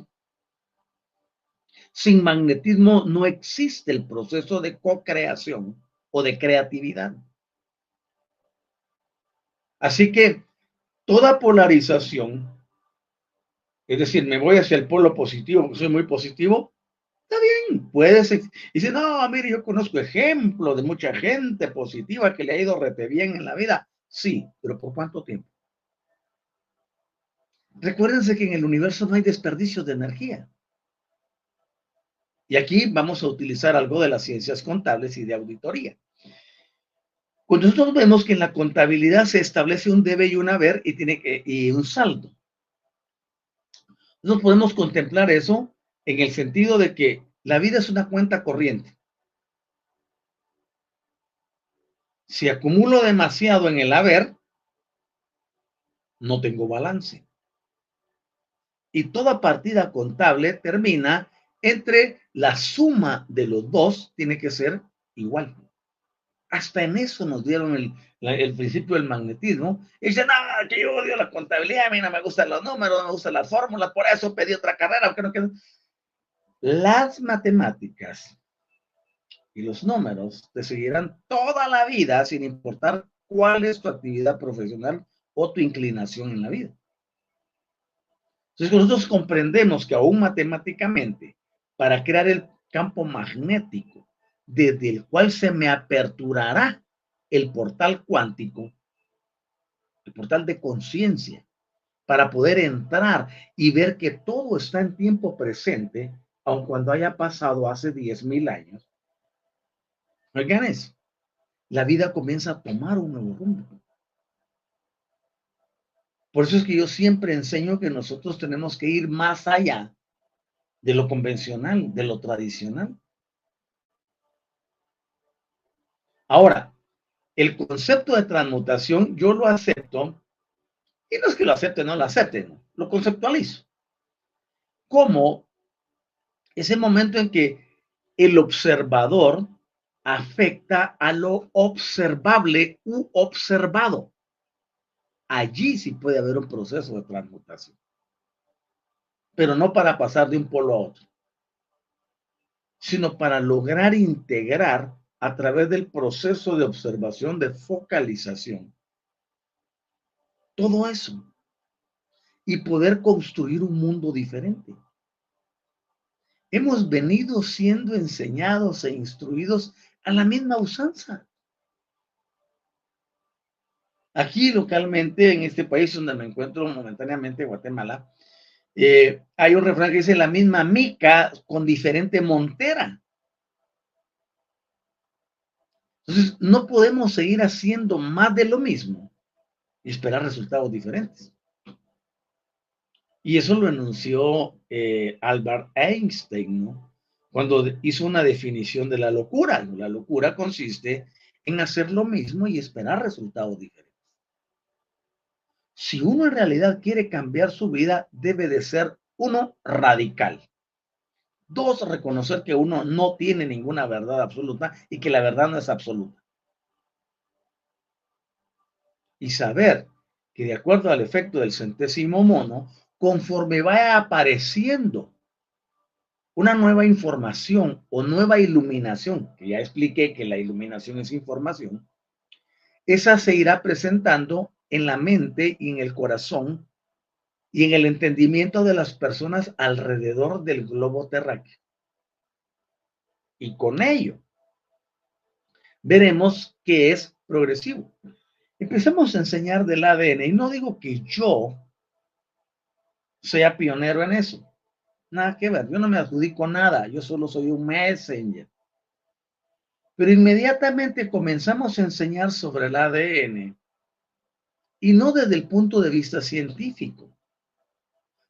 Sin magnetismo no existe el proceso de co-creación o de creatividad. Así que toda polarización, es decir, me voy hacia el polo positivo soy muy positivo, está bien, puedes. Y dice, no, mire, yo conozco ejemplos de mucha gente positiva que le ha ido rete bien en la vida. Sí, pero ¿por cuánto tiempo? Recuérdense que en el universo no hay desperdicio de energía. Y aquí vamos a utilizar algo de las ciencias contables y de auditoría. Cuando nosotros vemos que en la contabilidad se establece un debe y un haber y, tiene que, y un saldo. Nosotros podemos contemplar eso en el sentido de que la vida es una cuenta corriente. Si acumulo demasiado en el haber, no tengo balance. Y toda partida contable termina entre la suma de los dos tiene que ser igual. Hasta en eso nos dieron el, principio del magnetismo. Y dicen, no, que yo odio la contabilidad, a mí no me gustan los números, no me gustan las fórmulas, por eso pedí otra carrera, aunque no quiero. Las matemáticas y los números te seguirán toda la vida sin importar cuál es tu actividad profesional o tu inclinación en la vida. Entonces, nosotros comprendemos que aún matemáticamente para crear el campo magnético desde el cual se me aperturará el portal cuántico, el portal de conciencia, para poder entrar y ver que todo está en tiempo presente, aun cuando haya pasado hace 10.000 años. Oigan eso, la vida comienza a tomar un nuevo rumbo. Por eso es que yo siempre enseño que nosotros tenemos que ir más allá de lo convencional, de lo tradicional. Ahora, el concepto de transmutación yo lo acepto, y no es que lo acepte, no lo acepte, lo conceptualizo. Como ese momento en que el observador afecta a lo observable u observado. Allí sí puede haber un proceso de transmutación pero no para pasar de un polo a otro, sino para lograr integrar a través del proceso de observación, de focalización, todo eso y poder construir un mundo diferente. Hemos venido siendo enseñados e instruidos a la misma usanza. Aquí localmente, en este país donde me encuentro momentáneamente, Guatemala, eh, hay un refrán que dice la misma mica con diferente montera. Entonces, no podemos seguir haciendo más de lo mismo y esperar resultados diferentes. Y eso lo enunció eh, Albert Einstein, ¿no? Cuando hizo una definición de la locura. La locura consiste en hacer lo mismo y esperar resultados diferentes. si uno en realidad quiere cambiar su vida, debe de ser uno radical. Dos, reconocer que uno no tiene ninguna verdad absoluta y que la verdad no es absoluta. Y saber que de acuerdo al efecto del centésimo mono, conforme vaya apareciendo una nueva información o nueva iluminación, que ya expliqué que la iluminación es información, esa se irá presentando en la mente y en el corazón y en el entendimiento de las personas alrededor del globo terráqueo. Y con ello veremos que es progresivo. Empecemos a enseñar del ADN y no digo que yo sea pionero en eso. Nada que ver, yo no me adjudico nada, yo solo soy un messenger. Pero inmediatamente comenzamos a enseñar sobre el ADN y no desde el punto de vista científico.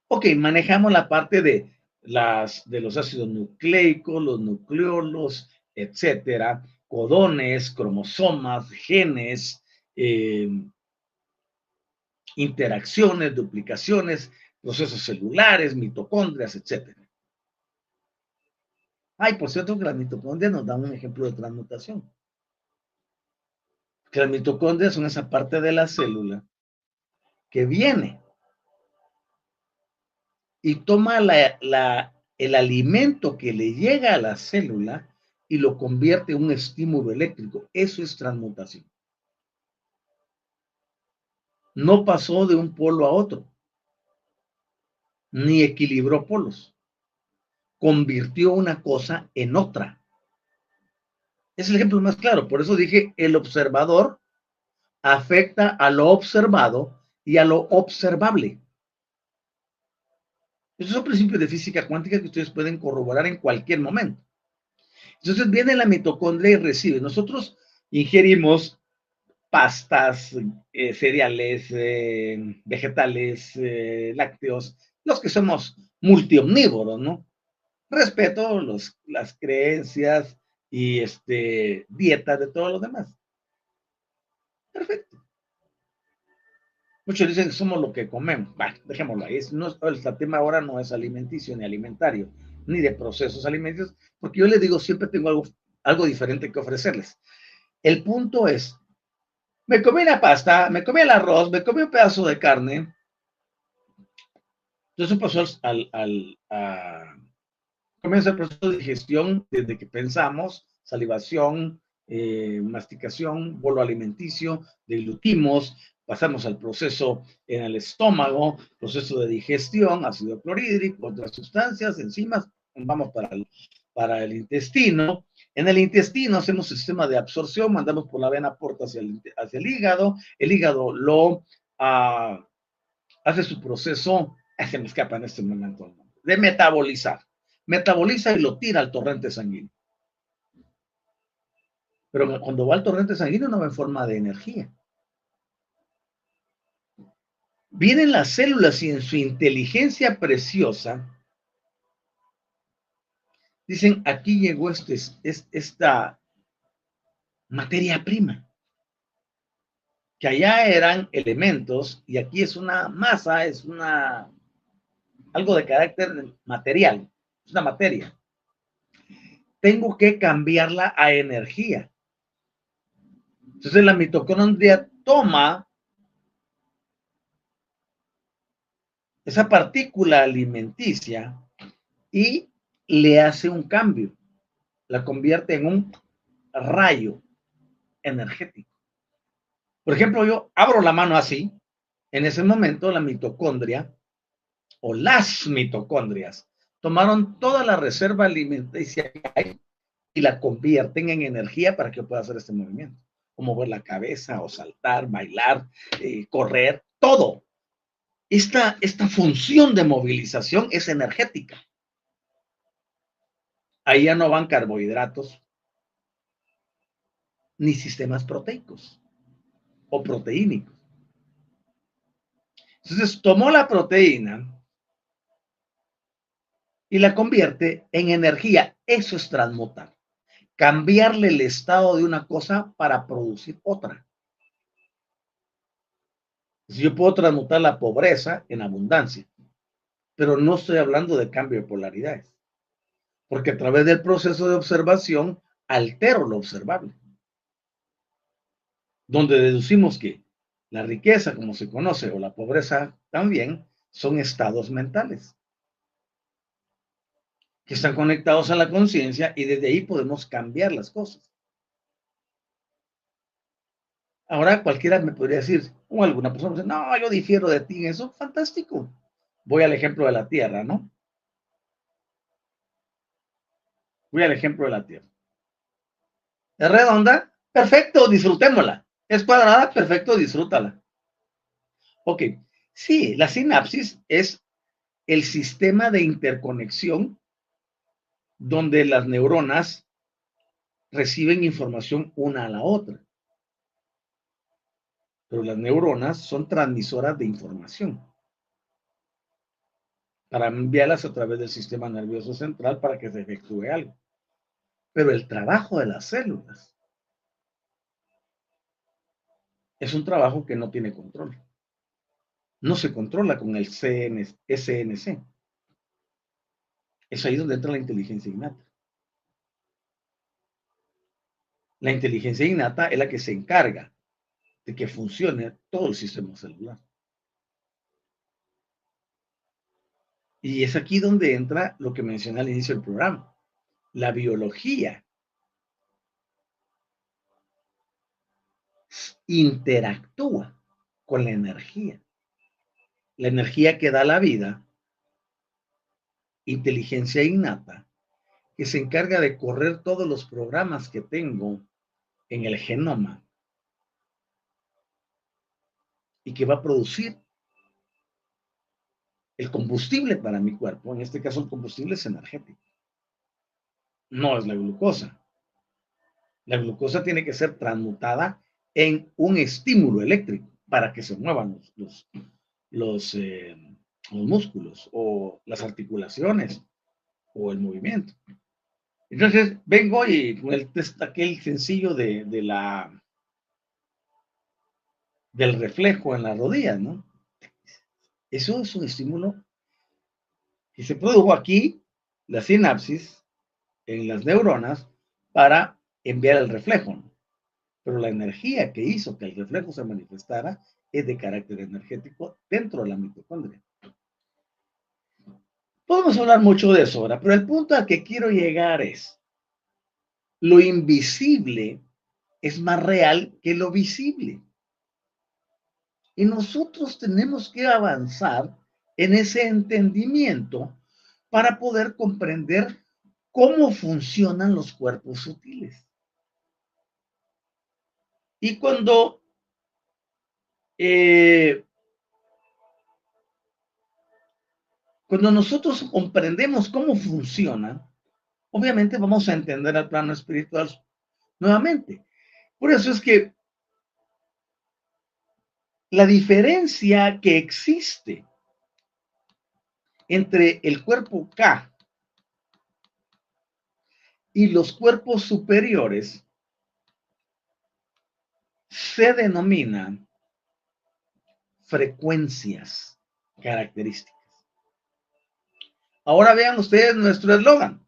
Ok, manejamos la parte de, las, de los ácidos nucleicos, los nucleolos, etcétera, codones, cromosomas, genes, eh, interacciones, duplicaciones, procesos celulares, mitocondrias, etc. Ay, por cierto que las mitocondrias nos dan un ejemplo de transmutación. Que las mitocondrias son esa parte de la célula que viene y toma el alimento que le llega a la célula y lo convierte en un estímulo eléctrico. Eso es transmutación. No pasó de un polo a otro ni equilibró polos. Convirtió una cosa en otra. Es el ejemplo más claro. Por eso dije, el observador afecta a lo observado y a lo observable. Esos son principios de física cuántica que ustedes pueden corroborar en cualquier momento. Entonces viene la mitocondria y recibe. Nosotros ingerimos pastas, eh, cereales, eh, vegetales, eh, lácteos, los que somos multiomnívoros, ¿no? Respeto los, las creencias y este, dietas de todos los demás. Perfecto. Muchos dicen que somos lo que comemos. Bueno, dejémoslo ahí. no, el tema ahora no es alimenticio ni alimentario, ni de procesos alimenticios, porque yo les digo, siempre tengo algo, algo diferente que ofrecerles. El punto es, me comí la pasta, me comí el arroz, me comí un pedazo de carne, entonces pasó al, al, a, comienza el proceso de digestión desde que pensamos, salivación, eh, masticación, bolo alimenticio, deglutimos, pasamos al proceso en el estómago, proceso de digestión, ácido clorhídrico, otras sustancias, enzimas, vamos para el, intestino. En el intestino hacemos sistema de absorción, mandamos por la vena porta hacia el, hígado, el hígado lo uh, hace su proceso se me escapa en este momento de metabolizar. Metaboliza y lo tira al torrente sanguíneo. Pero cuando va al torrente sanguíneo no va en forma de energía. Vienen las células y en su inteligencia preciosa dicen, aquí llegó este, esta materia prima, que allá eran elementos y aquí es una masa, es una algo de carácter material, es una materia. Tengo que cambiarla a energía. Entonces la mitocondria toma esa partícula alimenticia y le hace un cambio. La convierte en un rayo energético. Por ejemplo, yo abro la mano así, en ese momento la mitocondria o las mitocondrias tomaron toda la reserva alimenticia y la convierten en energía para que pueda hacer este movimiento, o mover la cabeza, o saltar, bailar, eh, correr, todo. Esta, esta función de movilización es energética. Ahí ya no van carbohidratos ni sistemas proteicos o proteínicos. Entonces tomó la proteína y la convierte en energía. Eso es transmutar. Cambiarle el estado de una cosa para producir otra. Yo puedo transmutar la pobreza en abundancia, pero no estoy hablando de cambio de polaridades, porque a través del proceso de observación altero lo observable, donde deducimos que la riqueza, como se conoce, o la pobreza también, son estados mentales que están conectados a la conciencia y desde ahí podemos cambiar las cosas. Ahora cualquiera me podría decir, o alguna persona dice, no, yo difiero de ti en eso, fantástico. Voy al ejemplo de la Tierra, ¿no? Voy al ejemplo de la Tierra. ¿Es redonda? Perfecto, disfrutémosla. ¿Es cuadrada? Perfecto, disfrútala. Ok, sí, la sinapsis es el sistema de interconexión donde las neuronas reciben información una a la otra. Pero las neuronas son transmisoras de información para enviarlas a través del sistema nervioso central para que se efectúe algo. Pero el trabajo de las células es un trabajo que no tiene control. No se controla con el SNC. Es ahí donde entra la inteligencia innata. La inteligencia innata es la que se encarga de que funcione todo el sistema celular. Y es aquí donde entra lo que mencioné al inicio del programa, la biología. Interactúa con la energía. La energía que da la vida inteligencia innata que se encarga de correr todos los programas que tengo en el genoma y que va a producir el combustible para mi cuerpo. En este caso, el combustible es energético. No es la glucosa. La glucosa tiene que ser transmutada en un estímulo eléctrico para que se muevan los, los, eh, los músculos o las articulaciones o el movimiento. Entonces vengo y con el aquel sencillo de, de, la del reflejo en la rodilla, ¿no? Eso es un estímulo que se produjo aquí, la sinapsis, en las neuronas, para enviar el reflejo. ¿no? Pero la energía que hizo que el reflejo se manifestara es de carácter energético dentro de la mitocondria. Podemos hablar mucho de eso ahora, pero el punto al que quiero llegar es, lo invisible es más real que lo visible. Y nosotros tenemos que avanzar en ese entendimiento para poder comprender cómo funcionan los cuerpos sutiles. Y cuando eh, Cuando nosotros comprendemos cómo funciona, obviamente vamos a entender el plano espiritual nuevamente. Por eso es que la diferencia que existe entre el cuerpo K y los cuerpos superiores se denominan frecuencias características. Ahora vean ustedes nuestro eslogan.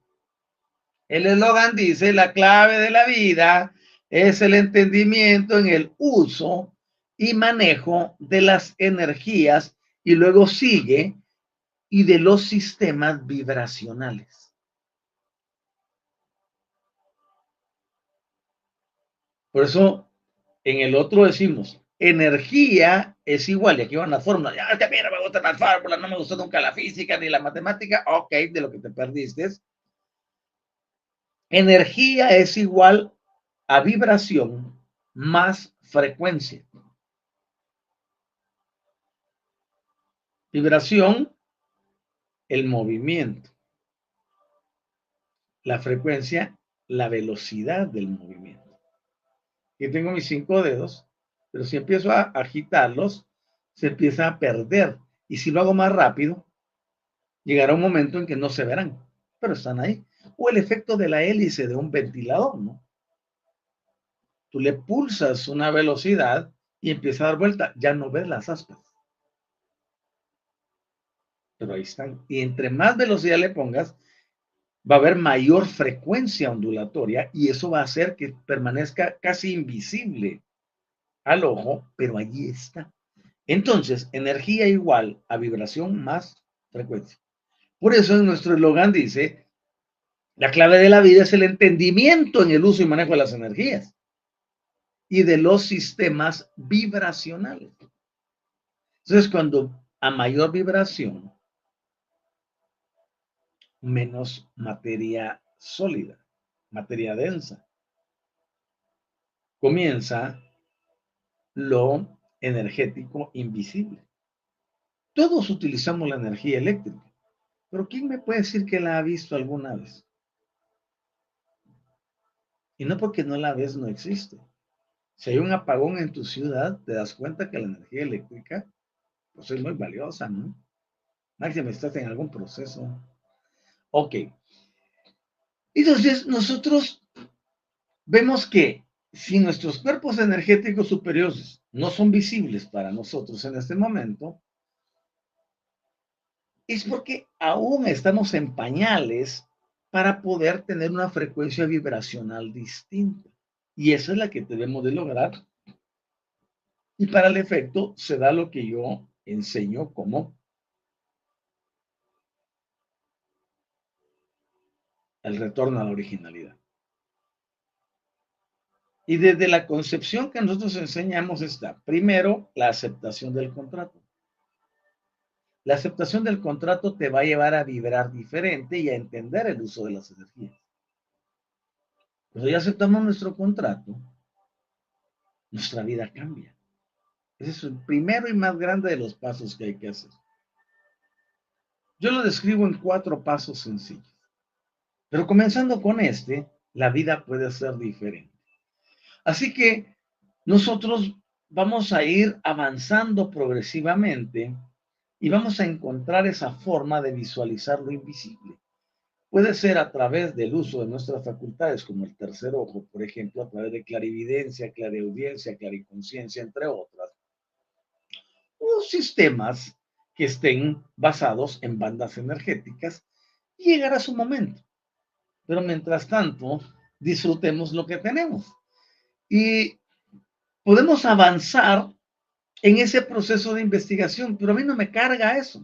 El eslogan dice, la clave de la vida es el entendimiento en el uso y manejo de las energías y luego sigue y de los sistemas vibracionales. Por eso en el otro decimos, energía es igual, y aquí van las fórmulas, ya, ya mira, me gustan las fórmulas, no me gustó nunca la física ni la matemática, ok, de lo que te perdiste. Energía es igual a vibración más frecuencia. Vibración, el movimiento. La frecuencia, la velocidad del movimiento. Aquí tengo mis cinco dedos pero si empiezo a agitarlos, se empieza a perder. Y si lo hago más rápido, llegará un momento en que no se verán, pero están ahí. O el efecto de la hélice de un ventilador, ¿no? Tú le pulsas una velocidad y empieza a dar vuelta, ya no ves las aspas. Pero ahí están. Y entre más velocidad le pongas, va a haber mayor frecuencia ondulatoria y eso va a hacer que permanezca casi invisible al ojo, pero allí está. Entonces, energía igual a vibración más frecuencia. Por eso en nuestro eslogan dice, la clave de la vida es el entendimiento en el uso y manejo de las energías y de los sistemas vibracionales. Entonces, cuando a mayor vibración, menos materia sólida, materia densa, comienza lo energético invisible. Todos utilizamos la energía eléctrica, pero ¿quién me puede decir que la ha visto alguna vez? Y no porque no la ves, no existe. Si hay un apagón en tu ciudad, te das cuenta que la energía eléctrica pues es muy valiosa, ¿no? Máximo estás en algún proceso. Ok. Entonces, nosotros vemos que si nuestros cuerpos energéticos superiores no son visibles para nosotros en este momento, es porque aún estamos en pañales para poder tener una frecuencia vibracional distinta. Y esa es la que debemos de lograr. Y para el efecto se da lo que yo enseño como el retorno a la originalidad. Y desde la concepción que nosotros enseñamos está, primero, la aceptación del contrato. La aceptación del contrato te va a llevar a vibrar diferente y a entender el uso de las energías. Cuando ya aceptamos nuestro contrato, nuestra vida cambia. Ese es el primero y más grande de los pasos que hay que hacer. Yo lo describo en cuatro pasos sencillos. Pero comenzando con este, la vida puede ser diferente. Así que nosotros vamos a ir avanzando progresivamente y vamos a encontrar esa forma de visualizar lo invisible. Puede ser a través del uso de nuestras facultades, como el tercer ojo, por ejemplo, a través de clarividencia, clariaudiencia, clariconciencia, entre otras. O sistemas que estén basados en bandas energéticas llegará su momento. Pero mientras tanto, disfrutemos lo que tenemos. Y podemos avanzar en ese proceso de investigación, pero a mí no me carga eso.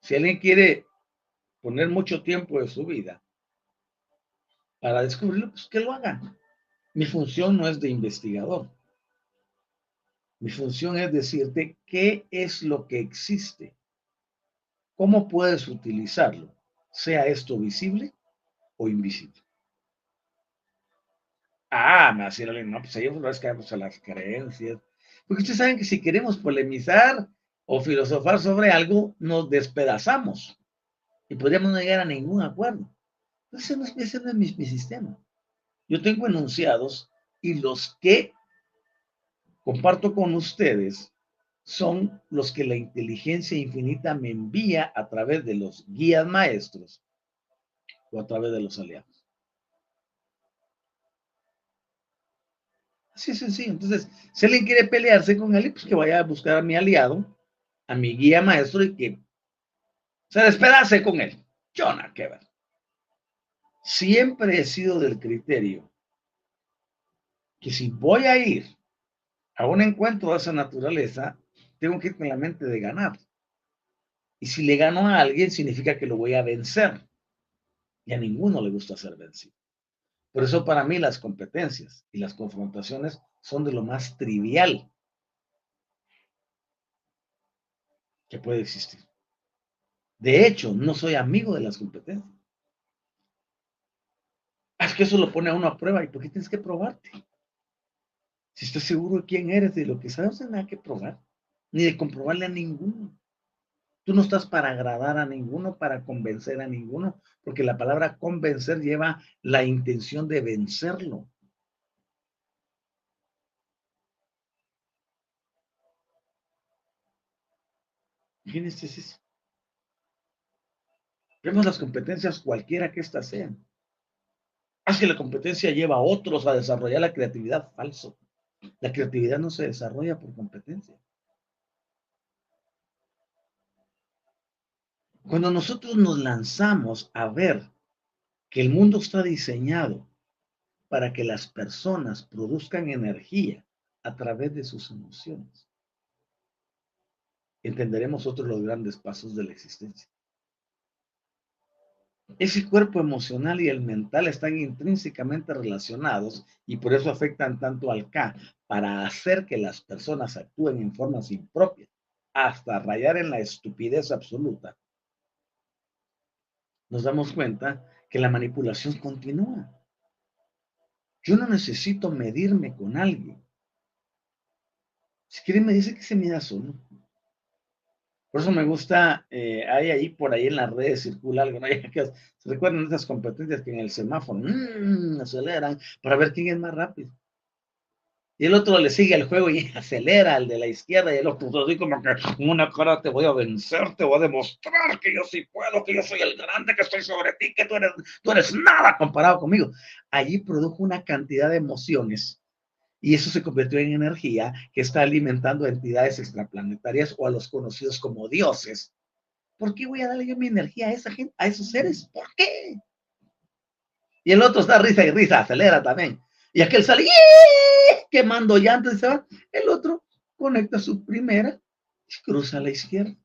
Si alguien quiere poner mucho tiempo de su vida para descubrirlo, pues que lo haga. Mi función no es de investigador. Mi función es decirte qué es lo que existe, cómo puedes utilizarlo, sea esto visible o invisible. Ah, me va a no, pues ahí es que a las creencias. Porque ustedes saben que si queremos polemizar o filosofar sobre algo, nos despedazamos y podríamos no llegar a ningún acuerdo. No, ese no es mi, mi sistema. Yo tengo enunciados y los que comparto con ustedes son los que la inteligencia infinita me envía a través de los guías maestros o a través de los aliados. Así sencillo. Entonces, si alguien quiere pelearse con él, pues que vaya a buscar a mi aliado, a mi guía maestro y que se despedace con él. Yo no, que ver. Siempre he sido del criterio que si voy a ir a un encuentro de esa naturaleza, tengo que ir con la mente de ganar. Y si le gano a alguien, significa que lo voy a vencer. Y a ninguno le gusta ser vencido. Por eso para mí las competencias y las confrontaciones son de lo más trivial que puede existir. De hecho, no soy amigo de las competencias. Es que eso lo pone a uno a prueba. ¿Y por qué tienes que probarte? Si estás seguro de quién eres, de lo que sabes, no hay nada que probar, ni de comprobarle a ninguno. Tú no estás para agradar a ninguno, para convencer a ninguno, porque la palabra convencer lleva la intención de vencerlo. Imagínense eso. Vemos las competencias cualquiera que éstas sean. Haz que la competencia lleva a otros a desarrollar la creatividad falso. La creatividad no se desarrolla por competencia. Cuando nosotros nos lanzamos a ver que el mundo está diseñado para que las personas produzcan energía a través de sus emociones, entenderemos otros los grandes pasos de la existencia. Ese cuerpo emocional y el mental están intrínsecamente relacionados y por eso afectan tanto al K para hacer que las personas actúen en formas impropias, hasta rayar en la estupidez absoluta. Nos damos cuenta que la manipulación continúa. Yo no necesito medirme con alguien. Si quiere me dice que se mida solo. Por eso me gusta, eh, hay ahí por ahí en las redes circula algo. ¿Se recuerdan esas competencias que en el semáforo mmm, aceleran para ver quién es más rápido? Y el otro le sigue el juego y acelera al de la izquierda y el otro así como que una cara te voy a vencer, te voy a demostrar que yo sí puedo, que yo soy el grande, que estoy sobre ti, que tú eres, tú eres nada comparado conmigo. Allí produjo una cantidad de emociones y eso se convirtió en energía que está alimentando a entidades extraplanetarias o a los conocidos como dioses. ¿Por qué voy a darle yo mi energía a esa gente, a esos seres? ¿Por qué? Y el otro está risa y risa, acelera también. Y aquel sale quemando llantas y se va. El otro conecta su primera y cruza a la izquierda.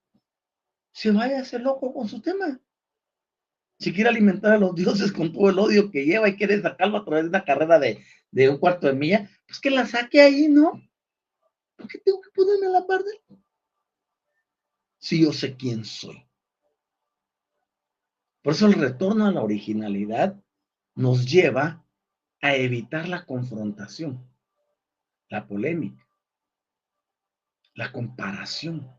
Se vaya a hacer loco con su tema. Si quiere alimentar a los dioses con todo el odio que lleva y quiere sacarlo a través de una carrera de, de un cuarto de milla, pues que la saque ahí, ¿no? ¿Por qué tengo que ponerme a la par de él? Si yo sé quién soy. Por eso el retorno a la originalidad nos lleva a evitar la confrontación, la polémica, la comparación.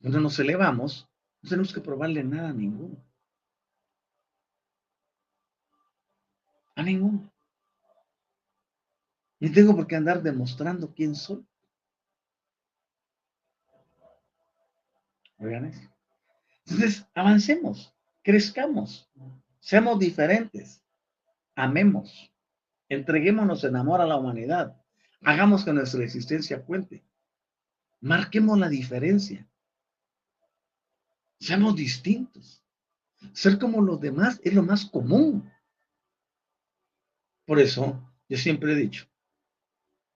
Cuando nos elevamos, no tenemos que probarle nada a ninguno. A ninguno. Ni tengo por qué andar demostrando quién soy. Oigan eso. Entonces, avancemos, crezcamos, seamos diferentes, amemos, entreguémonos en amor a la humanidad, hagamos que nuestra existencia cuente, marquemos la diferencia, seamos distintos. Ser como los demás es lo más común. Por eso, yo siempre he dicho,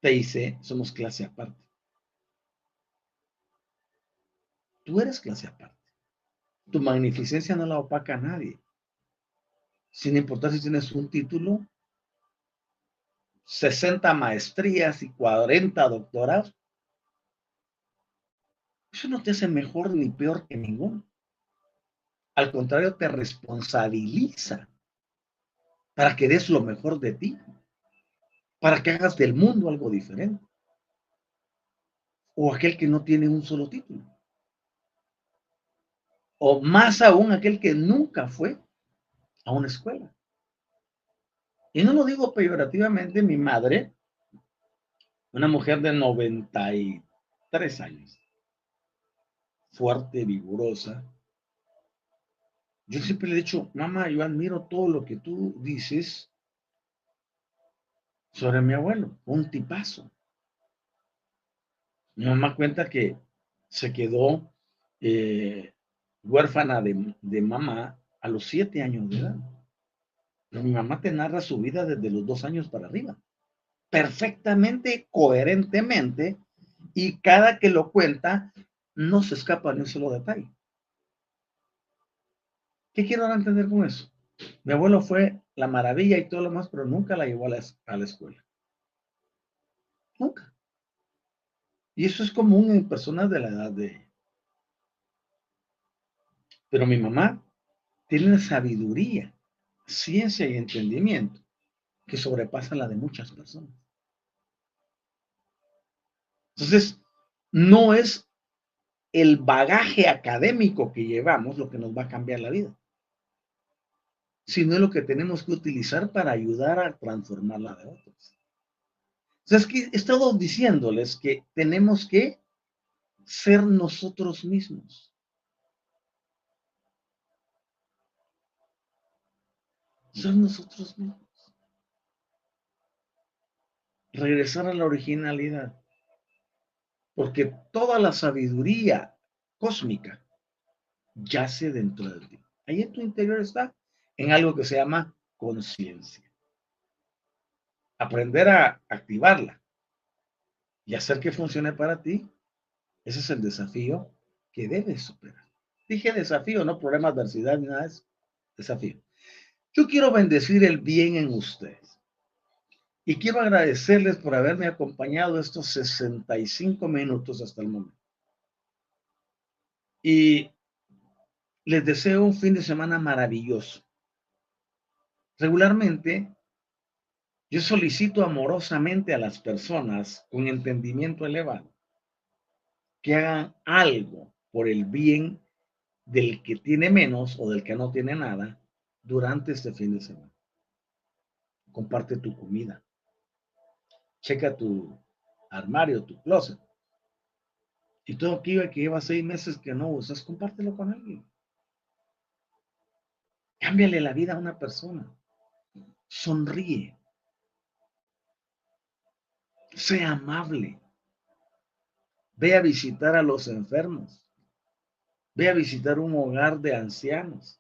T somos clase aparte. Tú eres clase aparte. Tu magnificencia no la opaca a nadie. Sin importar si tienes un título, 60 maestrías y 40 doctorados. Eso no te hace mejor ni peor que ninguno. Al contrario, te responsabiliza para que des lo mejor de ti para que hagas del mundo algo diferente. O aquel que no tiene un solo título. O más aún aquel que nunca fue a una escuela. Y no lo digo peyorativamente, mi madre, una mujer de 93 años, fuerte, vigorosa. Yo siempre le he dicho, mamá, yo admiro todo lo que tú dices, sobre mi abuelo, un tipazo. Mi mamá cuenta que se quedó eh, huérfana de, de, mamá a los siete años de edad. Pero mi mamá te narra su vida desde los dos años para arriba, perfectamente, coherentemente, y cada que lo cuenta, no se escapa ni un solo detalle. ¿Qué quiero entender con eso? Mi abuelo fue la maravilla y todo lo más, pero nunca la llevó a la, escuela. Nunca. Y eso es común en personas de la edad de... Pero mi mamá tiene una sabiduría, ciencia y entendimiento que sobrepasa la de muchas personas. Entonces, no es el bagaje académico que llevamos lo que nos va a cambiar la vida sino es lo que tenemos que utilizar para ayudar a transformar la de otros. O sea, es que he estado diciéndoles que tenemos que ser nosotros mismos. Ser nosotros mismos. regresar a la originalidad. Porque toda la sabiduría cósmica yace dentro de ti. Ahí en tu interior está, en algo que se llama conciencia. Aprender a activarla y hacer que funcione para ti, ese es el desafío que debes superar. Dije desafío, no problema, adversidad, nada de eso. Desafío. Yo quiero bendecir el bien en ustedes. Y quiero agradecerles por haberme acompañado estos 65 minutos hasta el momento. Y les deseo un fin de semana maravilloso. Regularmente, yo solicito amorosamente a las personas con entendimiento elevado que hagan algo por el bien del que tiene menos o del que no tiene nada durante este fin de semana. Comparte tu comida. Checa tu armario, tu closet. Y todo aquello que lleva seis meses que no usas, compártelo con alguien. Cámbiale la vida a una persona. Sonríe. Sea amable. Ve a visitar a los enfermos. Ve a visitar un hogar de ancianos.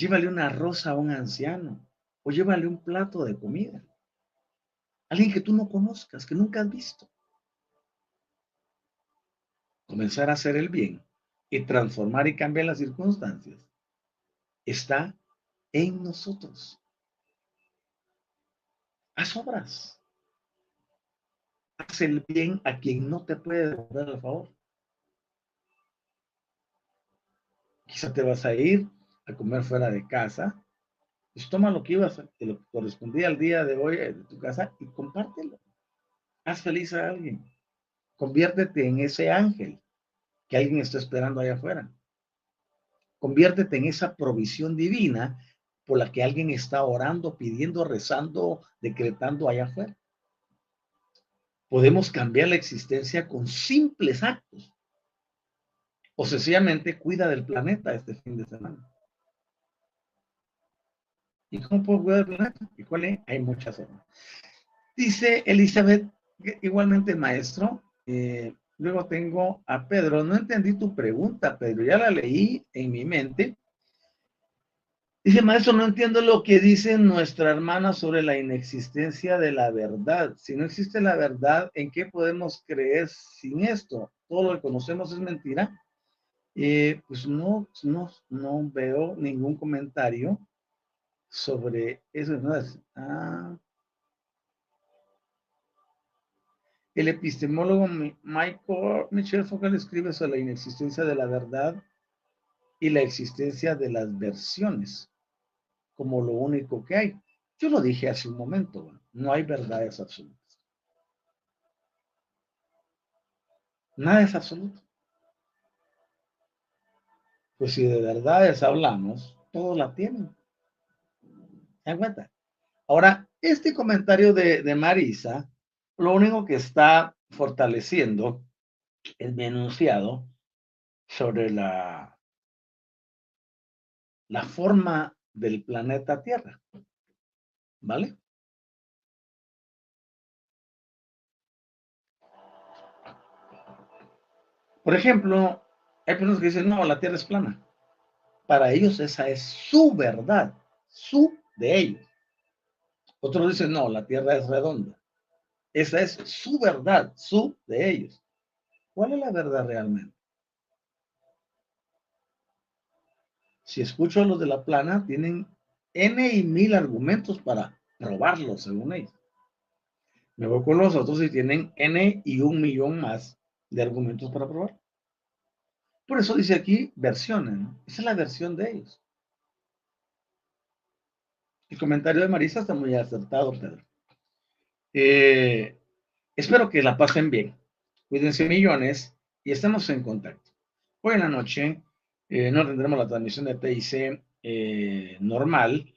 Llévale una rosa a un anciano o llévale un plato de comida. Alguien que tú no conozcas, que nunca has visto. Comenzar a hacer el bien y transformar y cambiar las circunstancias está en nosotros. Haz obras. Haz el bien a quien no te puede dar el favor. Quizá te vas a ir a comer fuera de casa, pues toma lo que ibas, lo que correspondía al día de hoy de tu casa y compártelo. Haz feliz a alguien. Conviértete en ese ángel que alguien está esperando allá afuera. Conviértete en esa provisión divina por la que alguien está orando, pidiendo, rezando, decretando allá afuera. Podemos cambiar la existencia con simples actos. O sencillamente cuida del planeta este fin de semana. ¿Y cómo puedo cuidar? ¿Y cuál es? Hay muchas formas. Dice Elizabeth, igualmente maestro, eh, luego tengo a Pedro. No entendí tu pregunta, Pedro. Ya la leí en mi mente. Dice, maestro, no entiendo lo que dice nuestra hermana sobre la inexistencia de la verdad. Si no existe la verdad, ¿en qué podemos creer sin esto? Todo lo que conocemos es mentira. Eh, pues no, no, no veo ningún comentario sobre eso. ¿no? Ah. El epistemólogo Michael Michel Foucault escribe sobre la inexistencia de la verdad y la existencia de las versiones como lo único que hay. Yo lo dije hace un momento, no hay verdades absolutas. Nada es absoluto. Pues si de verdades hablamos, todos la tienen. ¿Se cuenta? Ahora, este comentario de, de Marisa, lo único que está fortaleciendo es mi enunciado sobre la, la forma del planeta Tierra. ¿Vale? Por ejemplo, hay personas que dicen, no, la Tierra es plana. Para ellos esa es su verdad, su de ellos. Otros dicen, no, la Tierra es redonda. Esa es su verdad, su de ellos. ¿Cuál es la verdad realmente? Si escucho a los de la plana, tienen N y mil argumentos para probarlo, según ellos. Me voy con los otros y tienen N y un millón más de argumentos para probar. Por eso dice aquí versiones, ¿no? Esa es la versión de ellos. El comentario de Marisa está muy acertado, Pedro. Eh, espero que la pasen bien. Cuídense millones y estemos en contacto. Hoy en la noche eh, no tendremos la transmisión de TIC eh, normal,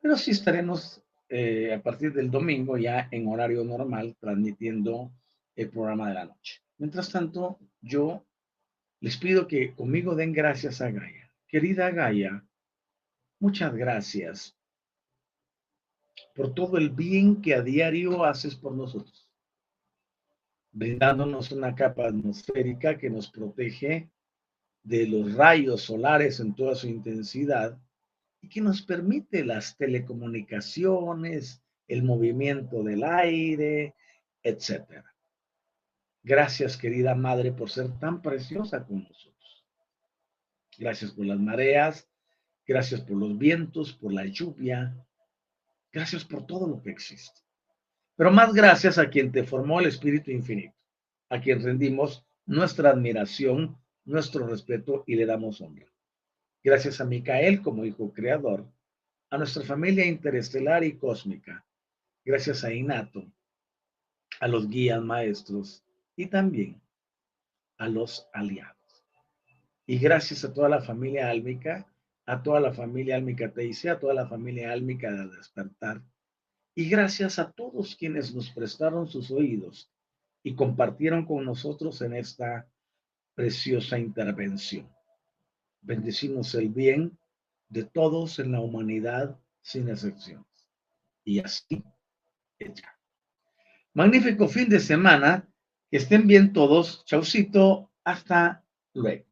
pero sí estaremos a partir del domingo ya en horario normal transmitiendo el programa de la noche. Mientras tanto, yo les pido que conmigo den gracias a Gaia. Querida Gaia, muchas gracias por todo el bien que a diario haces por nosotros, brindándonos una capa atmosférica que nos protege de los rayos solares en toda su intensidad y que nos permite las telecomunicaciones, el movimiento del aire, etc. Gracias, querida Madre, por ser tan preciosa con nosotros. Gracias por las mareas, gracias por los vientos, por la lluvia, gracias por todo lo que existe. Pero más gracias a quien te formó el Espíritu Infinito, a quien rendimos nuestra admiración, nuestro respeto y le damos honra. Gracias a Micael como hijo creador, a nuestra familia interestelar y cósmica. Gracias a Inato, a los guías maestros y también a los aliados. Y gracias a toda la familia álmica, a toda la familia álmica Teise, a toda la familia álmica de despertar. Y gracias a todos quienes nos prestaron sus oídos y compartieron con nosotros en esta preciosa intervención. Bendecimos el bien de todos en la humanidad sin excepciones. Y así ya. Magnífico fin de semana. Que estén bien todos. Chaucito. Hasta luego.